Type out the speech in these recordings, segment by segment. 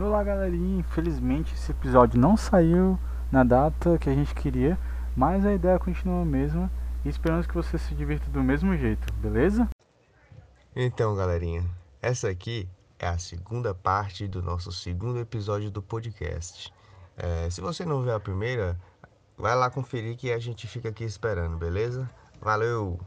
Olá galerinha, infelizmente esse episódio não saiu na data que a gente queria, mas a ideia continua a mesma e esperamos que você se divirta do mesmo jeito, beleza? Então galerinha, essa aqui é a segunda parte do nosso segundo episódio do podcast. É, se você não viu a primeira, vai lá conferir que a gente fica aqui esperando, beleza? Valeu!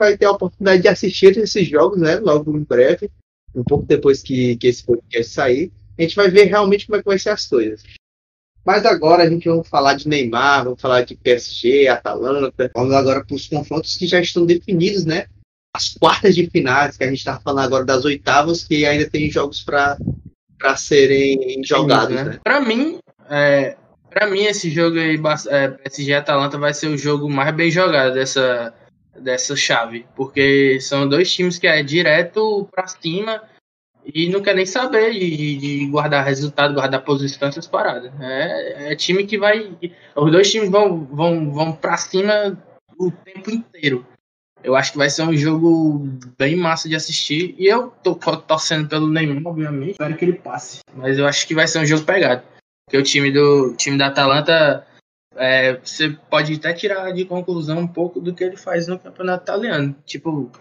Vai ter a oportunidade de assistir esses jogos, né? Logo em breve, um pouco depois que, que esse podcast sair. A gente vai ver realmente como é que vai ser as coisas. Mas agora a gente vai falar de Neymar, vamos falar de PSG, Atalanta. Vamos agora para os confrontos que já estão definidos, né? As quartas de finais, que a gente está falando agora das oitavas, que ainda tem jogos para serem jogados, Sim, né? Pra mim, é, pra mim, esse jogo aí, é, PSG Atalanta, vai ser o jogo mais bem jogado dessa, dessa chave. Porque são dois times que é direto pra cima e não quer nem saber de, de guardar resultado, guardar posição, essas paradas. É, é time que vai. Os dois times vão, vão, vão pra cima o tempo inteiro. Eu acho que vai ser um jogo bem massa de assistir. E eu tô torcendo pelo Neymar, obviamente. Espero que ele passe. Mas eu acho que vai ser um jogo pegado. Porque o time do time da Atalanta, é, você pode até tirar de conclusão um pouco do que ele faz no campeonato italiano. Tipo,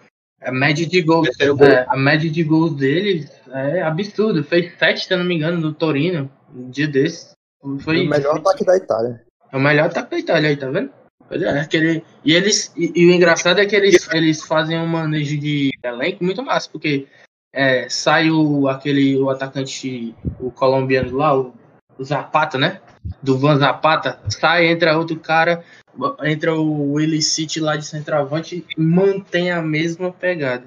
a média de gols, é, a média de gols dele é absurdo. Fez sete, se eu não me engano, no Torino, um dia desse. Foi o melhor ataque da Itália. é o melhor ataque da Itália aí, tá vendo? Pois é, aquele, e eles e, e o engraçado é que eles, eles fazem um manejo de elenco muito massa, porque é, sai o aquele o atacante o colombiano lá, o, o Zapata, né? Do Van Zapata, sai, entra outro cara, entra o Willy City lá de centroavante e mantém a mesma pegada.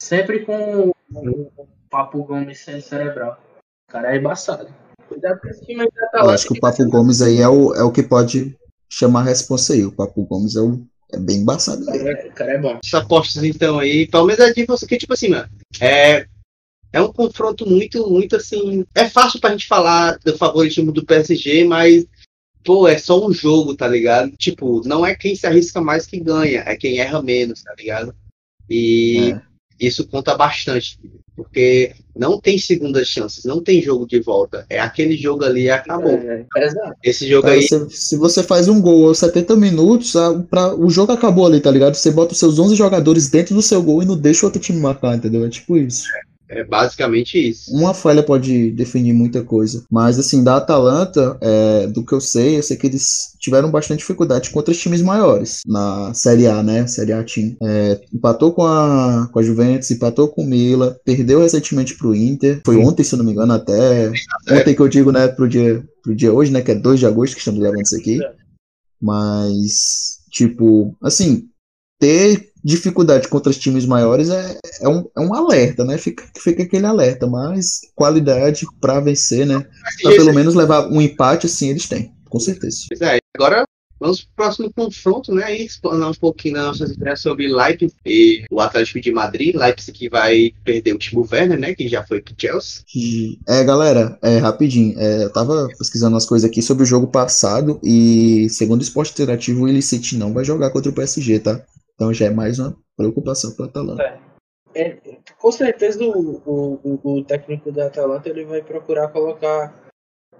Sempre com o, Papo Gomes cerebral. O cara é embaçado. Cuidado com esse time aí da Eu acho que o Papo Gomes aí é o, é o que pode chamar a responsa aí. O Papo Gomes é, o, é bem embaçado mesmo. O cara é bom. Essas apostas então aí, pelo menos é de você que, tipo assim, mano, é, é um confronto muito, muito assim. É fácil pra gente falar do favoritismo do PSG, mas, pô, é só um jogo, tá ligado? Tipo, não é quem se arrisca mais que ganha, é quem erra menos, tá ligado? E É. isso conta bastante, porque não tem segundas chances, não tem jogo de volta. É aquele jogo ali e acabou. É, exato. Esse jogo Cara, aí. se, se você faz um gol aos 70 minutos, a- pra- o jogo acabou ali, tá ligado? Você bota os seus 11 jogadores dentro do seu gol e não deixa o outro time marcar, entendeu? É tipo isso. É basicamente isso. Uma falha pode definir muita coisa. Mas, assim, da Atalanta, é, do que eu sei, eu sei que eles tiveram bastante dificuldade contra os times maiores na Série A, né? Série A Team. É, empatou com a, com a Juventus, empatou com o Mila, perdeu recentemente pro Inter. Foi ontem, se eu não me engano, até. Ontem que eu digo, né, pro dia, pro dia hoje, né? Que é 2 de agosto que estamos gravando isso aqui. Mas, tipo, assim, ter dificuldade contra os times maiores é, é, um, é um alerta, né? Fica, fica aquele alerta, mas qualidade pra vencer, né? Pra pelo menos levar um empate, assim, eles têm, com certeza. Pois é, agora vamos pro próximo confronto, né? E explanar um pouquinho das nossas ideias sobre Leipzig e o Atlético de Madrid. Leipzig que vai perder o Timo Werner, né? Que já foi pro Chelsea. É, galera, é, rapidinho, é, eu tava pesquisando umas coisas aqui sobre o jogo passado e, segundo o esporte interativo, o Illicit não vai jogar contra o PSG, tá? Então já é mais uma preocupação pro Atalanta. É, com certeza o, o, o- o técnico da Atalanta ele vai procurar colocar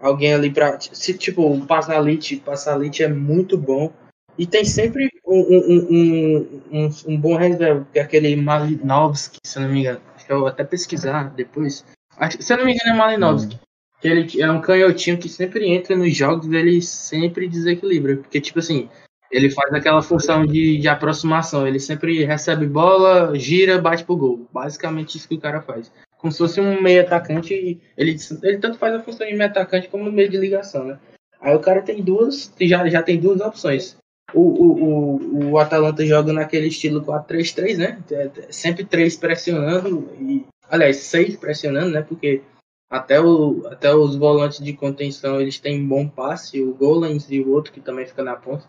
alguém ali pra. Se, tipo, o Pasalic, Pasalic é muito bom. E tem sempre um, um, um, um, um bom reserva, que é aquele Malinovski, se não me engano. Deixa eu até pesquisar depois. Acho, se eu não me engano é Malinovski. Que ele é um canhotinho que sempre entra nos jogos ele sempre desequilibra. Porque, tipo assim, ele faz aquela função de, de aproximação. Ele sempre recebe bola, gira, bate pro gol. Basicamente isso que o cara faz. Como se fosse um meio atacante. Ele, ele tanto faz a função de meio atacante como meio de ligação, né? Aí o cara tem duas. Já, já tem duas opções. O, o, o, o Atalanta joga naquele estilo 4-3-3, né? É- é Sempre três pressionando. E, aliás, seis pressionando, né? Porque Até, o, até os volantes de contenção eles têm bom passe, o Golens e o outro que também fica na ponta.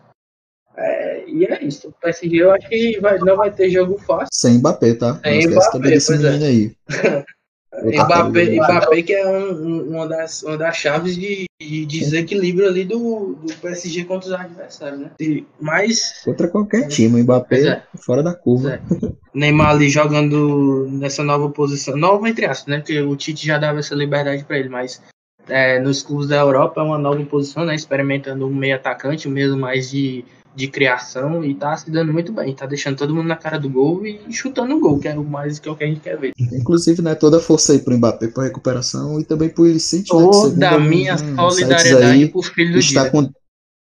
É, e é isso. O PSG eu acho que vai, não vai ter jogo fácil. Sem Mbappé, tá? Sem Não esquece Mbappé, também desse é. menino aí. Mbappé, Mbappé que é um- um- uma, das, uma das chaves de, de desequilíbrio ali do, do PSG contra os adversários, né? E- Mas Contra qualquer time, o Mbappé é. fora da curva. Neymar ali jogando nessa nova posição, nova entre aspas, né? Porque o Tite já dava essa liberdade para ele, mas é, nos clubes da Europa é uma nova posição, né? Experimentando um meio atacante, um mesmo mais de, de criação e tá se dando muito bem. Tá deixando todo mundo na cara do gol e chutando o gol, que é o mais que é o que a gente quer ver. Inclusive, né, toda a força aí pro Mbappé pra recuperação e também pro Illicit, né, Toda minha alguns, hum, sites solidariedade aí, pro filho do está dia. com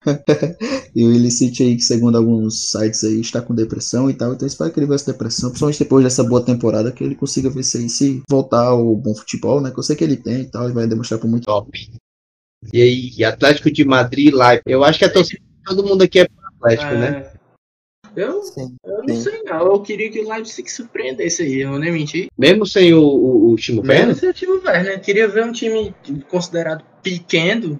e o Illicit aí, que segundo alguns sites aí, está com depressão e tal, então eu espero que ele vença depressão, principalmente depois dessa boa temporada, que ele consiga vencer aí, se voltar ao bom futebol, né, que eu sei que ele tem e tal, e vai demonstrar por muito Top. E aí, Atlético de Madrid lá. Eu acho que a torcida de todo mundo aqui é Atlético, né? É, Eu, Sim, eu não sim. sei não, eu queria que o Leipzig surpreendesse aí, eu vou nem mentir. Mesmo sem o, o, o Timo Mesmo Werner. se o time Werner, né? Queria ver um time considerado pequeno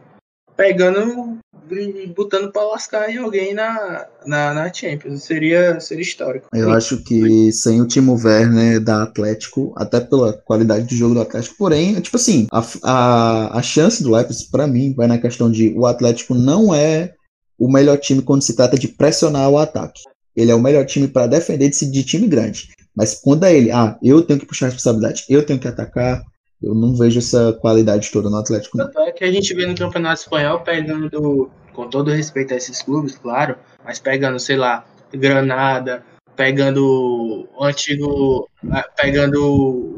pegando e botando pra lascar em alguém na, na, na Champions. Seria, seria histórico. Eu acho que sem o Timo Werner da Atlético, até pela qualidade de jogo do Atlético, porém, é tipo assim, a, a, a chance do Leipzig, pra mim, vai na questão de o Atlético não é o melhor time quando se trata de pressionar o ataque. Ele é o melhor time para defender de, de time grande. Mas quando é ele, ah, eu tenho que puxar a responsabilidade, eu tenho que atacar, eu não vejo essa qualidade toda no Atlético, não. Tanto é que a gente vê no Campeonato Espanhol pegando, com todo respeito a esses clubes, claro, mas pegando, sei lá, Granada, pegando o antigo, ah, pegando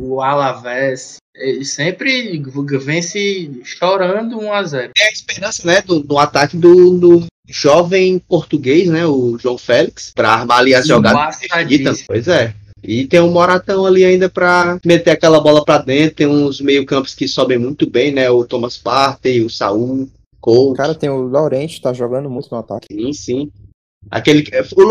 o Alavés, ele sempre vence chorando 1 a 0 Tem a esperança, né, do, do ataque do, do jovem português, né, o João Félix, pra armar ali as jogadas. Pois é. E tem um Moratão ali ainda pra meter aquela bola pra dentro. Tem uns meio-campos que sobem muito bem, né? O Thomas Partey, o Saul, Cole. Cara, tem o Laurent, tá jogando muito no ataque. Sim, sim. Aquele,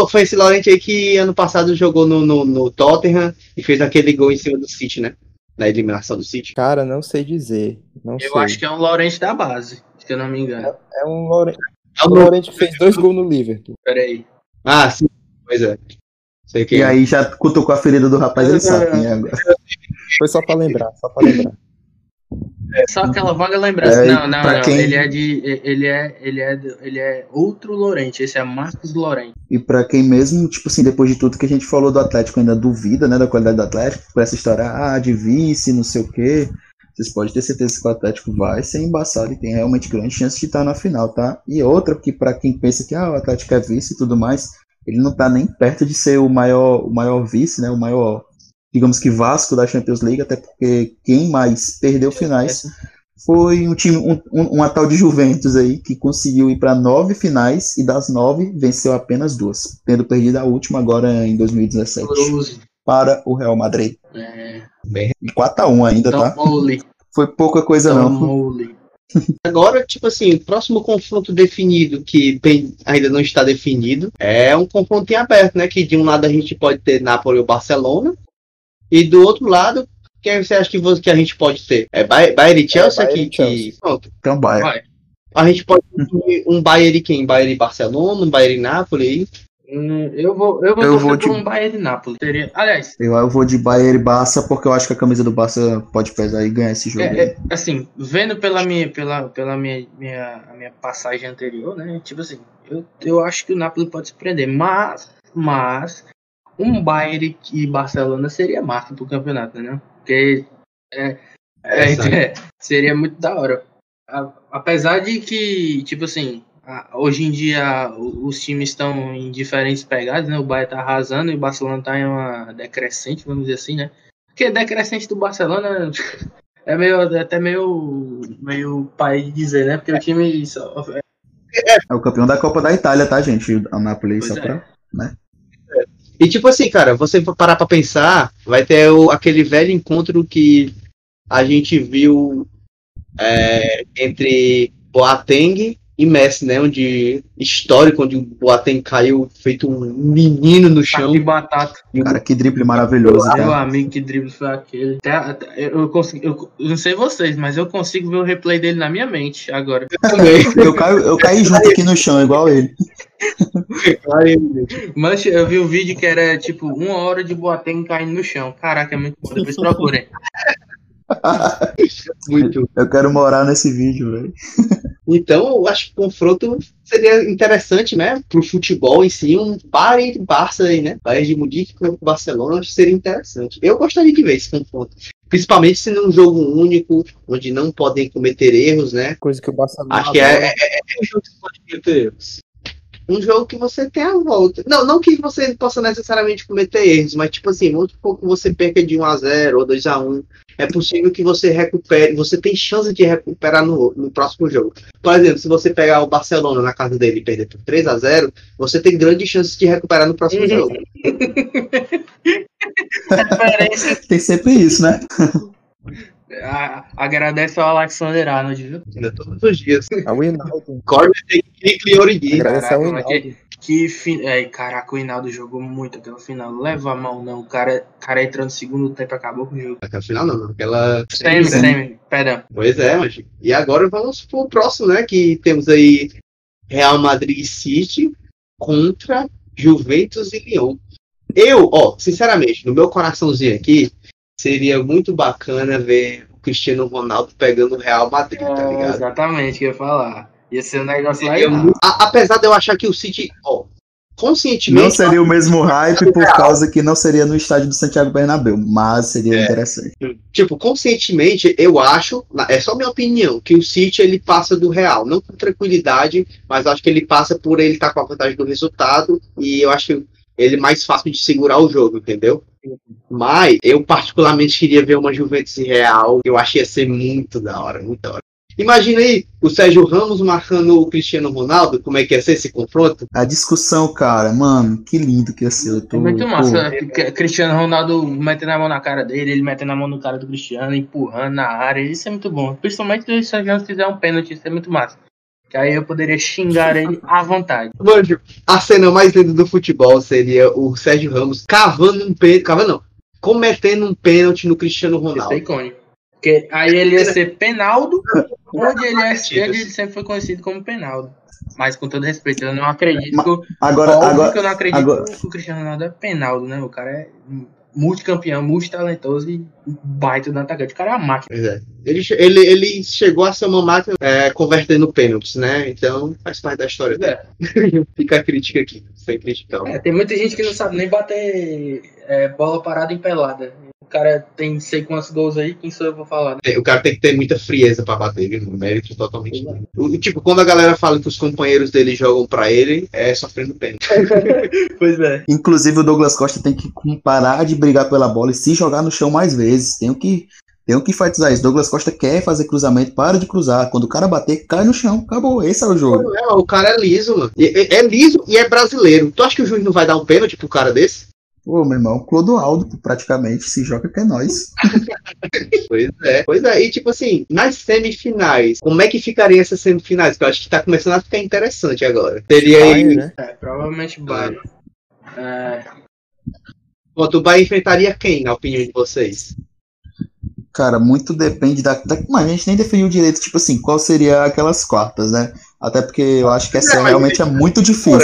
foi esse Laurent aí que ano passado jogou no, no, no Tottenham e fez aquele gol em cima do City, né? Na eliminação do City. Cara, não sei dizer. Não Eu sei. acho que é um Laurent da base, se eu não me engano. É um Laurent. É O o- Laurent fez dois gols no Liverpool. Peraí. Ah, sim. Pois é. Sei que E aí já cutucou a ferida do rapaz, ele sabe quem é agora. Foi só pra lembrar, só pra lembrar. Só aquela vaga lembrança. É, não, não, não. quem- Ele é de. Ele é. Ele é. Ele é outro Laurent. Esse é Marcos Laurent. E pra quem mesmo, tipo assim, depois de tudo que a gente falou do Atlético, ainda duvida, né, da qualidade do Atlético, por essa história, ah, de vice, não sei o quê, vocês podem ter certeza que o Atlético vai ser embaçado e tem realmente grande chance de estar na final, tá? E outra, que pra quem pensa que ah, o Atlético é vice e tudo mais, ele não tá nem perto de ser o maior, o maior vice, né, o maior, digamos que Vasco da Champions League, até porque quem mais perdeu finais foi um time, um, um, uma tal de Juventus aí, que conseguiu ir para nove finais e das nove venceu apenas duas, tendo perdido a última agora em 2017 Close. Para o Real Madrid. É, E 4x1 ainda, tá? Tomole. Foi pouca coisa não. Tomole. Agora, tipo assim, o próximo confronto definido, que bem, ainda não está definido, é um confronto em aberto, né? Que de um lado a gente pode ter Napoli ou Barcelona, e do outro lado, quem você acha que, você- que a gente pode ter? É Bay- Bayern e Chelsea Bayern aqui? e Chelsea. Que, pronto. Então, Bayern. Vai. A gente pode ter um Bayern e quem? Bayern e Barcelona, um Bayern e. Hum, Eu vou, eu vou Eu vou por de- um Bayern de Nápoles. Seria, aliás, Eu, eu vou de Bayern e Barça porque eu acho que a camisa do Barça pode pesar e ganhar esse jogo. é, é, assim, vendo pela minha, pela, pela minha, minha, a minha passagem anterior, né? Tipo assim, eu, eu acho que o Napoli pode se prender, mas, mas um Bayern e Barcelona seria marca pro campeonato, né? Porque é, é, é, seria muito da hora. A- apesar de que, tipo assim, hoje em dia os times estão em diferentes pegadas, né? O Bayern tá arrasando e o Barcelona tá em uma decrescente, vamos dizer assim, né? Porque decrescente do Barcelona é meio é até meio meio pai de dizer, né? Porque o time só, É o campeão da Copa da Itália, tá, gente? A Napoli, Pois só é. pra... E tipo assim, cara, você parar pra pensar, vai ter o, aquele velho encontro que a gente viu é, entre Boateng e Messi, né? Onde histórico, onde o Boateng caiu feito um menino no chão. de batata. Cara, que drible maravilhoso, Meu cara. amigo, que drible foi aquele. Até- até- eu, eu consigo, eu, eu não sei vocês, mas eu consigo ver o replay dele na minha mente agora. Também. Eu, caio, eu caí junto aqui no chão, igual ele. Mas eu vi um vídeo que era tipo uma hora de Boateng caindo no chão. Caraca, é muito bom. Depois procurem. Muito. Eu quero morar nesse vídeo, velho. Então, eu acho que o confronto seria interessante, né? Pro futebol em si, um Bayern e Barça aí, né? Bayern de Munique contra o Barcelona, acho que seria interessante. Eu gostaria de ver esse confronto. Principalmente se num jogo único, onde não podem cometer erros, né? Coisa que o Barcelona Acho que é, é, é um jogo que você pode cometer erros. Um jogo que você tem a volta. Não, não que você possa necessariamente cometer erros, mas tipo assim, vamos supor que você perca de 1x0 ou 2x1. É possível que você recupere, você tem chance de recuperar no, no próximo jogo. Por exemplo, se você pegar o Barcelona na casa dele e perder por 3x0, você tem grandes chances de recuperar no próximo jogo. Tem sempre isso, né? A- Agradece ao Alexander Arnold, viu? Ainda todos os dias. É o Hinaldo. Corner tem que Origi. Agradece ao Hinaldo. Que fi... é, caraca, o Hinaldo jogou muito aquela final. Leva a mão, não. O cara, cara entrou no segundo tempo acabou com o jogo. O final não, aquela. Semi, semi, perdão. Pois é, mas. E agora vamos pro próximo, né? Que temos aí Real Madrid e City contra Juventus e Lyon. Eu, ó, sinceramente, no meu coraçãozinho aqui, seria muito bacana ver o Cristiano Ronaldo pegando o Real Madrid, tá É, ligado? exatamente, o que eu ia falar. Ia ser um negócio legal. muito- apesar de eu achar que o City, ó, conscientemente. Não seria o mesmo hype por causa que não seria no estádio do Santiago Bernabéu, mas seria É. interessante. Tipo, conscientemente, eu acho, na- é só minha opinião, que o City ele passa do Real, não com tranquilidade, mas acho que ele passa por ele estar com a vantagem do resultado e eu acho ele mais fácil de segurar o jogo, entendeu? Mas eu particularmente queria ver uma Juventus Real, eu achei ia ser muito da hora, muito da hora. Imagina aí o Sérgio Ramos marcando o Cristiano Ronaldo, como é que ia ser esse confronto? A discussão, cara, mano, que lindo que ia ser. Tô, É muito massa. Cri- Cristiano Ronaldo metendo a mão na cara dele, ele metendo a mão no cara do Cristiano, empurrando na área. Isso é muito bom. Principalmente se o Sérgio fizer um pênalti, isso é muito massa. Que aí eu poderia xingar ele à vontade. Mano, a cena mais linda do futebol seria o Sérgio Ramos cavando um pênalti, cavando não, cometendo um pênalti no Cristiano Isso é Ronaldo. icônico. Porque aí ele ia ser Penaldo, onde ele, é, onde ele sempre foi conhecido como Penaldo. Mas com todo respeito, eu não acredito. que eu- Agora, agora, que eu não acredito agora- que o Cristiano Ronaldo é Penaldo, né? O cara é multicampeão, multitalentoso e baita no atacante. O cara é uma máquina. É. Ele, ele, ele chegou a ser uma máquina é, convertendo pênaltis, né? Então faz parte da história dele. Fica a crítica aqui, sem criticar. É, tem muita gente que não sabe nem bater é, bola parada em pelada. O cara tem sei quantos gols aí, quem sou eu pra falar, né? O cara tem que ter muita frieza pra bater, viu? Mérito totalmente. O- Tipo, quando a galera fala que os companheiros dele jogam pra ele, é sofrendo pênalti. Pois é. inclusive o Douglas Costa tem que parar de brigar pela bola e se jogar no chão mais vezes. Tem que, tem que enfatizar isso. Douglas Costa quer fazer cruzamento, para de cruzar. Quando o cara bater, cai no chão. Acabou. Esse é o jogo. É, o cara é liso, mano. E- e- É liso e é brasileiro. Tu acha que o juiz não vai dar um pênalti pro cara desse? Pô, meu irmão, Clodoaldo, praticamente, se joga que é nós. Pois é. Pois é. E tipo assim, nas semifinais, como é que ficariam essas semifinais? Porque eu acho que tá começando a ficar interessante agora. Teria aí. Bayern, né? É, provavelmente Bayern. É, Quanto o Bahia enfrentaria quem, na opinião de vocês? Cara, muito depende da. da mas a gente nem definiu direito, tipo assim, qual seria aquelas quartas, né? Até porque eu acho que essa realmente é muito difícil.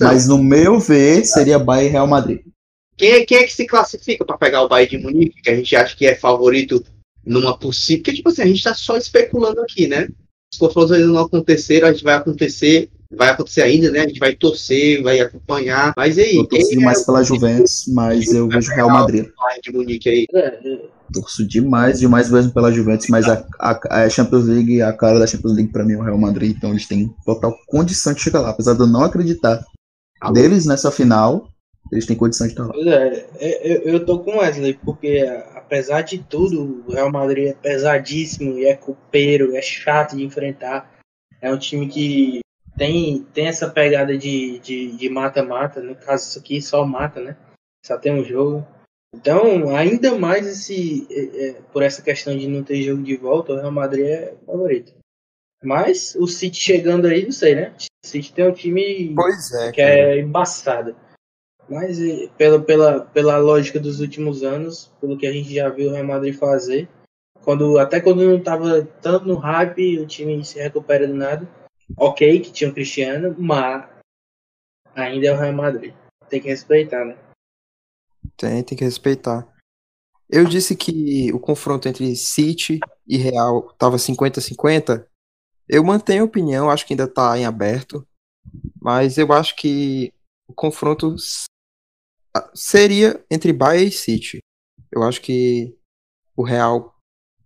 Mas no meu ver, seria Bayern e Real Madrid. Quem é, quem é que se classifica pra pegar o Bayern de Munique, que a gente acha que é favorito numa possível. Porque, tipo assim, a gente tá só especulando aqui, né? Os confrontos ainda não aconteceram, a gente vai acontecer, vai acontecer ainda, né? A gente vai torcer, vai acompanhar. Mas e aí, Eu torço quem demais é pela Juventus, mas eu vejo Real Madrid. Bayern de Munique aí? é, é, Torço demais, demais mesmo pela Juventus, mas a, a, a Champions League, a cara da Champions League pra mim é o Real Madrid, então eles têm total condição de chegar lá. Apesar de eu não acreditar deles nessa final, eles têm condição de estar lá. Pois é, é, eu, eu tô com o Wesley, porque a- apesar de tudo, o Real Madrid é pesadíssimo e é copeiro, é chato de enfrentar. É um time que tem, tem essa pegada de de de mata-mata, no caso isso aqui só mata, né? Só tem um jogo. Então, ainda mais esse, é, é, por essa questão de não ter jogo de volta, o Real Madrid é favorito. Mas o City chegando aí, não sei, né? O City tem um time Pois é, que é embaçado. Mas pela, pela, pela lógica dos últimos anos, pelo que a gente já viu o Real Madrid fazer, quando, até quando não tava tanto no hype, o time se recupera do nada. Ok, que tinha o Cristiano, mas ainda é o Real Madrid. Tem que respeitar, né? Tem, tem que respeitar. Eu disse que o confronto entre City e Real tava 50-50. Eu mantenho a opinião, acho que ainda tá em aberto. Mas eu acho que o confronto seria entre Bayern e City. Eu acho que o Real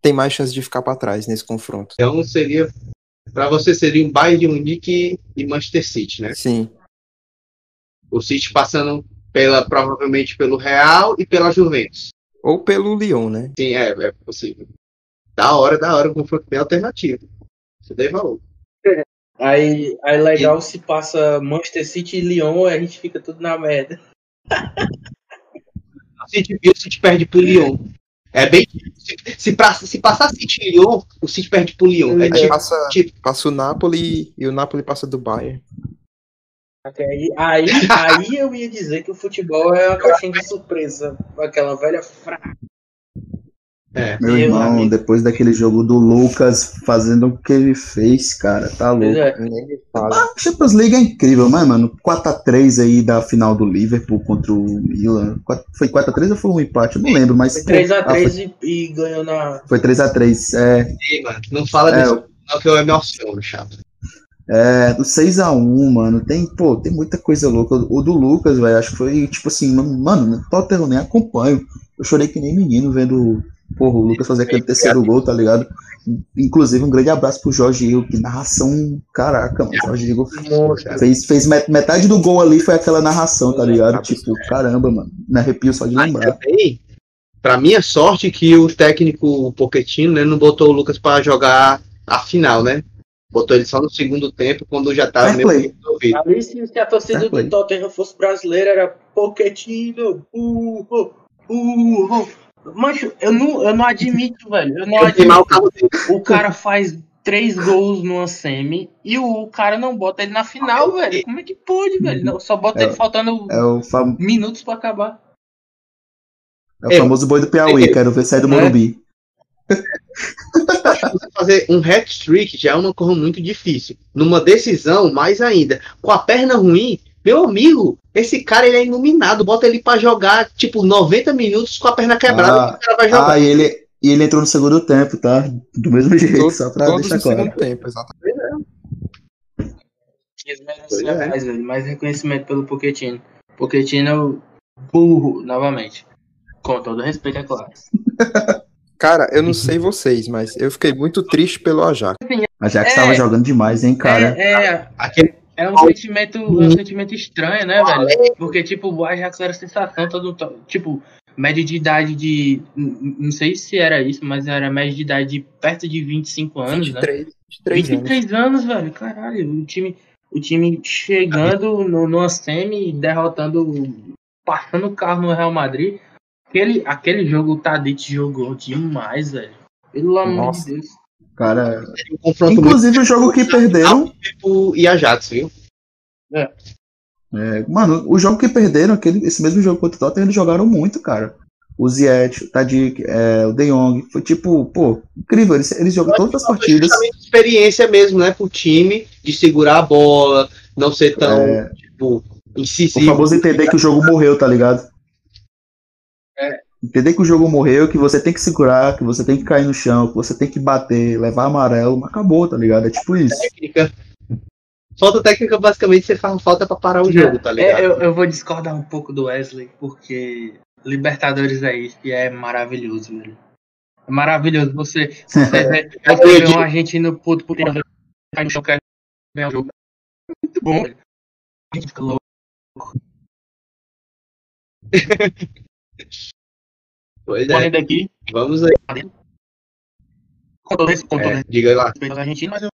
tem mais chance de ficar para trás nesse confronto. Então seria. Pra você seria um Bayern de Munique e Manchester City, né? Sim, O City passando pela, provavelmente pelo Real e pela Juventus. ou pelo Lyon, né? Sim, é, é possível. Da hora, da hora, um confronto bem alternativo. Isso daí valor. Aí, aí legal se passa Manchester City e Lyon, a gente fica tudo na merda. O City, e o City perde pro Lyon. É bem. Se, se, pra- se passar City e Lyon, o City perde pro Lyon. É Aí tipo, passa, tipo- passa o Napoli e o Napoli passa do Bayern. Até aí, aí, aí eu ia dizer que o futebol é uma caixinha de surpresa. Aquela velha frase. É. Meu Meu irmão, amigo. depois daquele jogo do Lucas fazendo o que ele fez, cara, tá louco. é. Fala. A Champions League é incrível, mas, mano, 4x3 aí da final do Liverpool contra o Milan. Quatro- Foi 4x3 ou foi um empate? Eu não lembro, mas. Foi pô, 3x3 e, e ganhou na. ah, Foi 3x3. É, Ei, mano, não fala É, disso, não, que eu me emociono, chato. é, do 6x1, mano. Tem, pô, tem muita coisa louca. O do Lucas, velho, acho que foi tipo assim, mano, no Tottenham eu nem acompanho. Eu chorei que nem menino vendo, porra, o Lucas fazer aquele terceiro gol, tá ligado? Inclusive, um grande abraço pro Jorge Igor, que narração, caraca, mano. Jorge Igor fez, fez met- metade do gol ali, foi aquela narração, tá ligado? Tipo, caramba, mano. Me arrepio só de lembrar. também, pra minha sorte, que o técnico Pochettino né, não botou o Lucas pra jogar a final, né? Botou ele só no segundo tempo, quando já tava Fair meio resolvido. Ali, se, se a torcida Fair play. do Tottenham fosse brasileira, era Pochettino. Uh, uh, uh, uh. Mancho, eu não, eu não admito, velho. Eu não Eu o admito. carro dele. O cara faz três gols numa semi e o cara não bota ele na final, velho. Como é que pode, velho? Não, só bota É- ele faltando É o, fam- minutos pra acabar. é o Eu- famoso boi do Piauí, Eu- quero ver sair do Né? Morumbi. Você fazer um hat-trick já é uma coisa muito difícil. Numa decisão, mais ainda. Com a perna ruim, meu amigo, esse cara ele é iluminado. Bota ele pra jogar, tipo, 90 minutos com a perna quebrada. Ah, que o cara vai jogar. Ah, e ele, e ele entrou no segundo tempo, tá? Do mesmo jeito, Todo- só pra deixar no claro. segundo tempo, exatamente. Eles Pois é. mais. Mais reconhecimento pelo Pochettino. Pochettino é o burro, novamente. Com todo respeito, é claro. Cara, eu não sei vocês, mas eu fiquei muito triste pelo Ajax. A Jax É. tava jogando demais, hein, cara? É, é, Aquele é um sentimento, é um sentimento estranho, né, velho? Porque, tipo, o Ajax era sensação, todo, to- tipo, média de idade de. Não sei se era isso, mas era média de idade de perto de 25 anos, né? 23, 23 anos. 23 anos, velho. Caralho, o time, o time chegando no, numa semi, derrotando, passando o carro no Real Madrid. Aquele, aquele jogo o Tadic jogou demais, velho. Pelo amor de Deus. Cara, um inclusive o jogo que perderam, muito e Ajax, viu? é, mano, o jogo que perderam, aquele, esse mesmo jogo contra o Tottenham, eles jogaram muito, cara. O Ziyech, o Tadic, é, o De Jong, foi tipo, pô, incrível, eles, eles jogam todas as partidas. Justamente experiência mesmo, né, pro time de segurar a bola, não ser tão, É, tipo, o incisivo. famoso entender que o jogo morreu, tá ligado? É. Entender que o jogo morreu, que você tem que segurar, que você tem que cair no chão, que você tem que bater, levar amarelo, mas acabou, tá ligado? É tipo isso. técnica. Falta técnica, basicamente, você faz falta pra parar o jogo, tá ligado? É, eu, eu vou discordar um pouco do Wesley, porque Libertadores é isso e é maravilhoso, velho. É maravilhoso. Você, você vê, você vê um argentino puto por tempo, cai no chão, quer ganhar o jogo. É muito bom, velho. A gente fica louco. Pois é, Correndo aqui, vamos aí. com todo esse- com todo É, diga lá, mas eu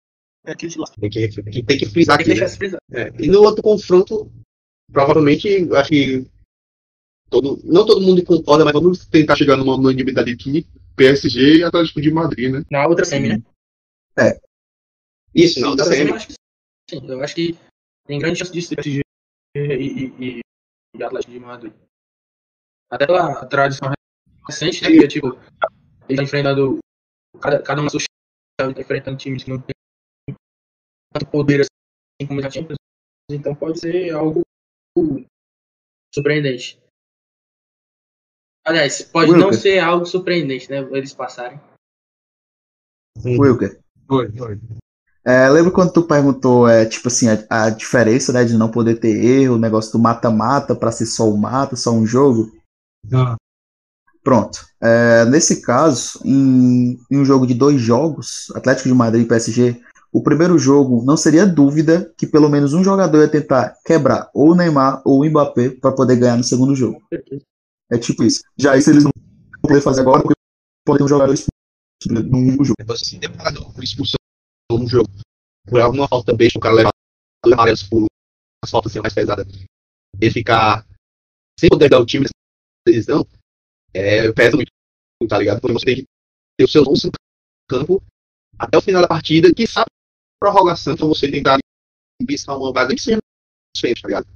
é de tem que, tem, que frisar Tem que aqui. né? frisar. É, E no outro confronto, provavelmente, acho que todo, não todo mundo concorda, mas Vamos tentar chegar numa unanimidade aqui. PSG e Atlético de Madrid, né? Na outra semi, né? Isso, não, da Sim, semi. eu acho que sim. Eu acho que tem grande chance disso PSG e, e, e, e Atlético de Madrid. Até pela tradição recente, né? Porque, tipo, eles estão enfrentando. Cada, cada um na sua chave, tá enfrentando times que não tem tanto poder assim como a Champions. Então pode ser algo surpreendente. Aliás, pode não Wilker. ser algo surpreendente, né? Eles passarem. Wilker. Foi, foi. É, lembra quando tu perguntou, é, tipo assim, a, a diferença, né, de não poder ter erro, o negócio do mata-mata pra ser só um mata, só um jogo? Ah. Pronto. É, nesse caso, em, em um jogo de dois jogos, Atlético de Madrid e PSG, o primeiro jogo não seria dúvida que pelo menos um jogador ia tentar quebrar ou o Neymar ou o Mbappé para poder ganhar no segundo jogo. É tipo isso. Já isso eles não vão poder fazer agora porque podem um jogador expulso no único jogo. Você se por expulsão no jogo, por alguma falta besta, o cara levar dois amarelos por uma falta assim, mais pesada, ele ficar sem poder dar o time nessa decisão, é, pesa muito, tá ligado? Porque você tem que ter os seus 11 no campo até o final da partida, que sabe prorrogação, então você tentar piscar uma vaga de ser frente, tá ligado?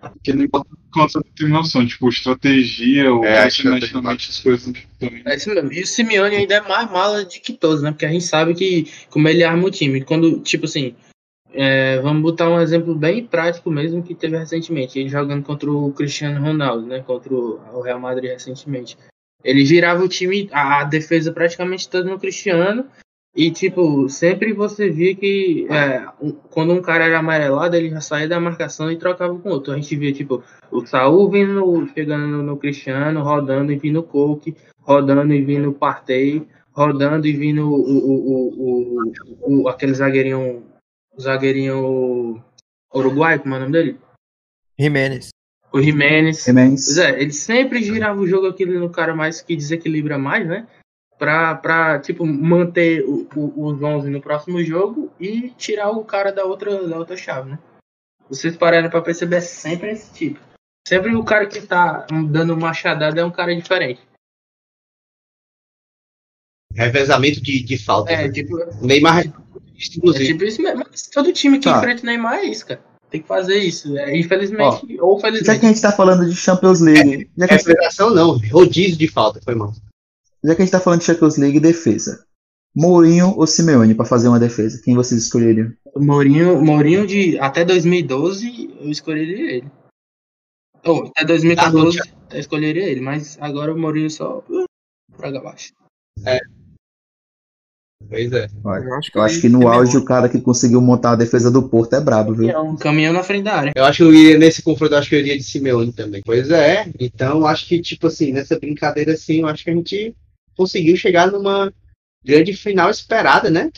Porque não importa quanto você tem noção, tipo, estratégia ou É, a internacionalmente as coisas também. É isso mesmo. E o Simeone ainda é mais mala de que todos, né? Porque a gente sabe que como ele arma o time. Quando, tipo assim, é, vamos botar um exemplo bem prático mesmo que teve recentemente. Ele jogando contra o Cristiano Ronaldo, né? Contra o Real Madrid recentemente. Ele girava o time, a, defesa praticamente toda no Cristiano. E, tipo, sempre você via que é, quando um cara era amarelado, ele já saía da marcação e trocava com outro. A gente via, tipo, o Saul vindo, chegando no, no Cristiano, rodando e vindo o Coke, rodando e vindo o Partey, rodando e vindo o, o, o, o, o- aquele zagueirinho, o zagueirinho uruguai, como é o nome dele? Jimenez. O Jimenez. Jimenez. Pois é, ele sempre girava o jogo aquele no cara mais que desequilibra mais, né? Pra, pra tipo, manter o, o, os 11 no próximo jogo e tirar o cara da outra, da outra chave, né? Vocês pararam pra perceber, é sempre esse tipo. Sempre o cara que tá dando machadada é um cara diferente. Revezamento de, de falta. É, tipo, é O Neymar, inclusive. tipo isso mesmo. Mas todo time que Tá. enfrenta o Neymar é isso, cara. Tem que fazer isso. É, infelizmente, ou Já que felizmente. a gente tá falando de Champions League, já que, a gente, Revelação não, rodízio de falta, foi mal. já que a gente tá falando de Champions League e defesa, Mourinho ou Simeone pra fazer uma defesa? Quem vocês escolheriam? Mourinho, Mourinho de até 2012 eu escolheria ele. Ou até 2014 eu escolheria ele, mas agora o Mourinho só uh, pra abaixo. Pois é. Olha, Eu acho que, eu acho que no auge o cara que conseguiu montar a defesa do Porto é brabo, viu? Um caminhão na frente da área. Eu acho que eu iria nesse confronto, eu acho que eu iria de Simeone também. Pois é, então eu acho que, tipo assim, nessa brincadeira assim, eu acho que a gente conseguiu chegar numa grande final esperada, né?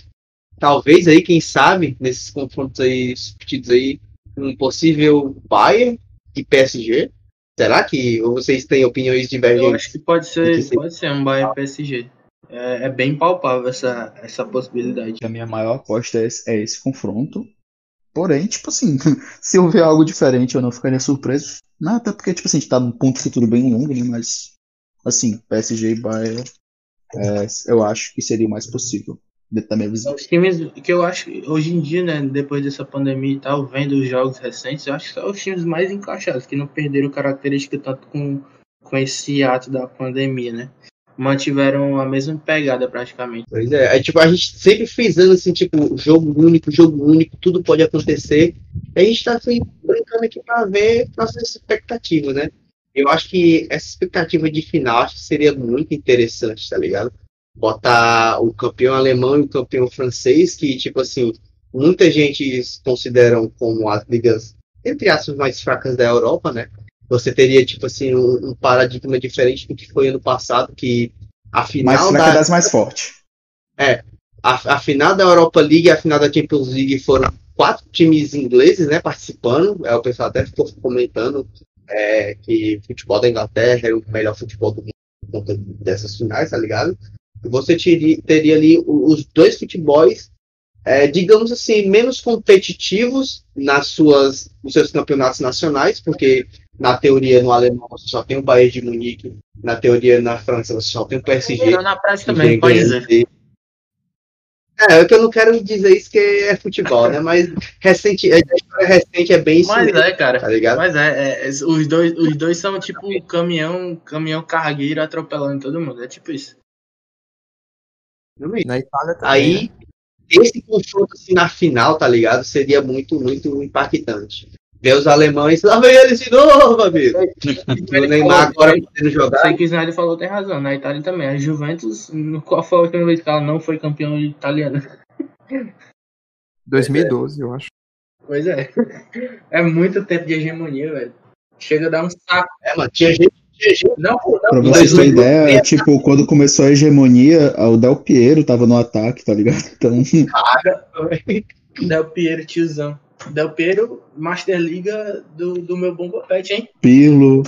Talvez aí, quem sabe, nesses confrontos aí, discutidos aí, um possível Bayern e PSG. Será que vocês têm opiniões Eu divergentes? acho que pode ser. pode ser um Bayern PSG. É, é bem palpável essa, essa possibilidade. A minha maior aposta é esse, é esse confronto. Porém, tipo assim, se eu ver algo diferente eu não ficaria surpreso. Não, até porque, tipo assim, a gente tá num ponto futuro bem longo, né? Mas, assim, PSG e Bayern, é, eu acho que seria o mais possível, da minha visão. Os times que eu acho que hoje em dia, né, depois dessa pandemia e tal, vendo os jogos recentes, eu acho que são os times mais encaixados, que não perderam característica tanto com, com esse ato da pandemia, né? Mantiveram a mesma pegada praticamente. Pois é, é tipo, a gente sempre frisando assim, tipo, jogo único, jogo único, tudo pode acontecer. E a gente tá assim, brincando aqui pra ver nossas expectativas, né? Eu acho que essa expectativa de final acho que seria muito interessante, tá ligado? Botar o campeão alemão e o campeão francês, que, tipo assim, muita gente consideram como as ligas, entre aspas, mais fracas da Europa, né? Você teria, tipo assim, um, um paradigma diferente do que foi ano passado, que a final Mais da, das mais fortes. a, a final da Europa League e a final da Champions League foram quatro times ingleses, né, participando. É, o pessoal até ficou comentando é, que o futebol da Inglaterra era o melhor futebol do mundo por conta dessas finais, tá ligado? Você teria, teria ali os dois futebols, é, digamos assim, menos competitivos nas suas, nos seus campeonatos nacionais, porque na teoria no alemão você só tem o Bayern de Munique, na teoria na França você só tem o PSG. Na prática também, de- É, é que eu não quero dizer isso que é futebol, né? Mas recente, a história recente é bem isso Mas mesmo, é, cara. tá ligado? Mas é, é, é, os, dois, os dois são tipo um caminhão, caminhão cargueiro atropelando todo mundo. É tipo isso. Realmente. Na Itália também. né? Aí, esse confronto assim, na final, tá ligado? Seria muito, muito impactante. Ver os alemães, lá vem eles de novo, amigo. O Neymar agora podendo jogar. Sei que o Snyder falou tem razão. Na Itália também. A Juventus, no- qual foi a última vez que ela não foi campeão italiana? 2012, eu acho. Pois é. É muito tempo de hegemonia, velho. Chega a dar um saco. É, mano, tinha gente, Não, não, Pra vocês terem ideia, tipo, quando começou a hegemonia, o Del Piero tava no ataque, tá ligado? Então, Del Piero, tiozão. Del Piero, Master Liga do, do meu bom Pet, hein? Pirlo,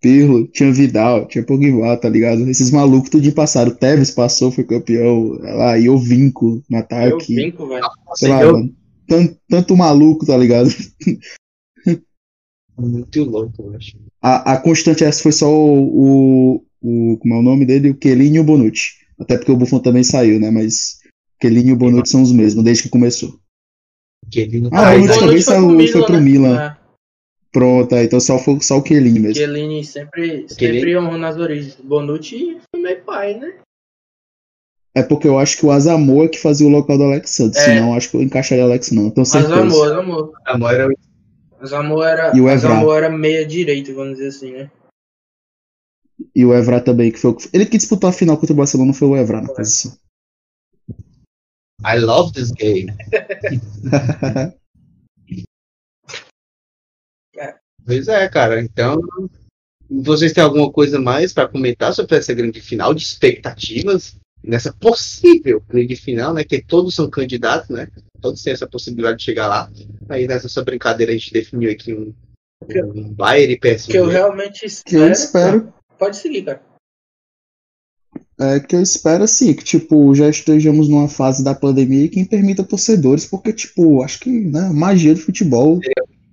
Pirlo, tinha Vidal, tinha Pogba, tá ligado? Esses malucos tudo passaram. O Tevez passou, foi campeão. Lá, e eu vinco no ataque. vinco, velho. Sei lá, mano. Tanto, tanto maluco, tá ligado? muito louco, eu acho. A, a constante essa foi só o, o, o- Como é o nome dele? O Chiellini e o Bonucci. Até porque o Buffon também saiu, né? Mas Chiellini e o Bonucci são os mesmos, desde que começou. Que ele não Ah, tá aí, Bonucci né? também saiu- foi pro Milan. né? Pronto, aí, então só, foi, só o Chiellini mesmo. Chiellini sempre, sempre Chiellini? honrou nas origens. Bonucci foi meio pai, né? É porque eu acho que o Asamoah é que fazia o local do Alex Santos. É. Senão, eu acho que eu encaixaria o Alex, não. Mas certeza. amor, amor. A Moira Zamor era, E o Evra. Zamor era meia direito, vamos dizer assim, né? E o Evra também, que foi o que- Ele que disputou a final contra o Barcelona foi o Evra na posição. I love this game. Pois é, cara. Então, vocês têm alguma coisa mais para comentar sobre essa grande final de expectativas nessa possível grande final, né? Que todos são candidatos, né? Todos têm essa possibilidade de chegar lá. Aí nessa brincadeira a gente definiu aqui um, um Bayern e PSG. Que eu realmente que eu espero. espero. Pode seguir, cara. É que eu espero assim, que tipo, já estejamos numa fase da pandemia que permita torcedores, porque, tipo, acho que né, magia do futebol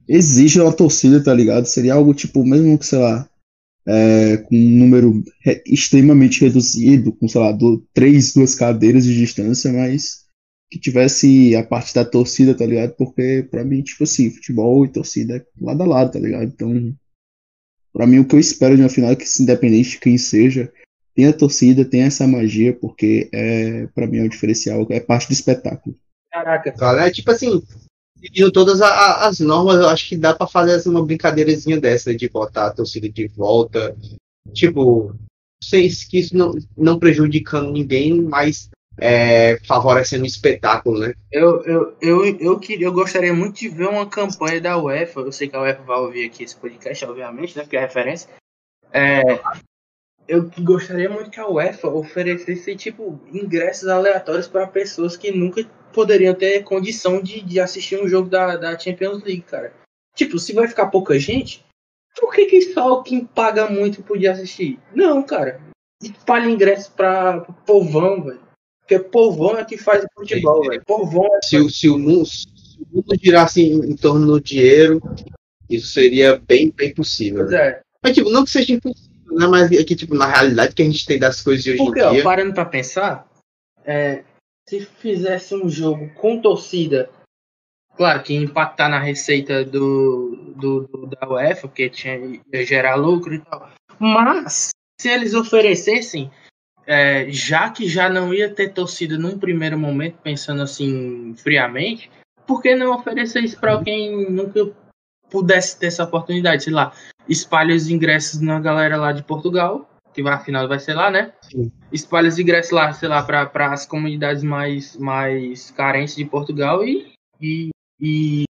exige uma torcida, tá ligado? Seria algo, tipo, mesmo que, sei lá, é, com um número re- extremamente reduzido, com, sei lá, do, três, duas cadeiras de distância, mas que tivesse a parte da torcida, tá ligado? Porque, pra mim, tipo assim, futebol e torcida é lado a lado, tá ligado? Então, pra mim, o que eu espero de uma final é que, independente de quem seja, tem a torcida, tem essa magia, porque é, para mim é um diferencial, é parte do espetáculo. Caraca. Cara, é tipo assim, seguindo todas a- a- as normas, eu acho que dá pra fazer assim, uma brincadeirazinha dessa de botar a torcida de volta. Tipo, sei que isso não, não prejudicando ninguém, mas é, favorecendo o espetáculo, né? Eu, eu, eu, eu, queria, eu gostaria muito de ver uma campanha da UEFA. Eu sei que a UEFA vai ouvir aqui esse podcast, obviamente, né? Porque é referência. É, eu gostaria muito que a UEFA oferecesse, tipo, ingressos aleatórios para pessoas que nunca poderiam ter condição de, de assistir um jogo da, da Champions League, cara. Tipo, se vai ficar pouca gente, por que, que só quem paga muito podia assistir? Não, cara. Espalha ingressos pra pro povão, velho. Porque povão é que faz o futebol, velho. Povão é Se, o- se, o mundo, se o mundo girasse em, em torno do dinheiro, isso seria bem, bem possível. Né? é. Mas, tipo, não que seja impossível, né? Mas aqui, tipo, na realidade que a gente tem das coisas de hoje Porque, em ó, dia. parando pra pensar, é, se fizesse um jogo com torcida, claro que ia impactar na receita do, do, do- da UEFA, porque tinha, ia gerar lucro e tal. Mas, se eles oferecessem, é, já que já não ia ter torcida num primeiro momento, pensando assim friamente, por que não oferecer isso pra quem nunca pudesse ter essa oportunidade? Sei lá, espalha os ingressos na galera lá de Portugal, que vai, afinal vai ser lá, né? espalha os ingressos lá, sei lá, para as comunidades mais, mais carentes de Portugal e, e, e,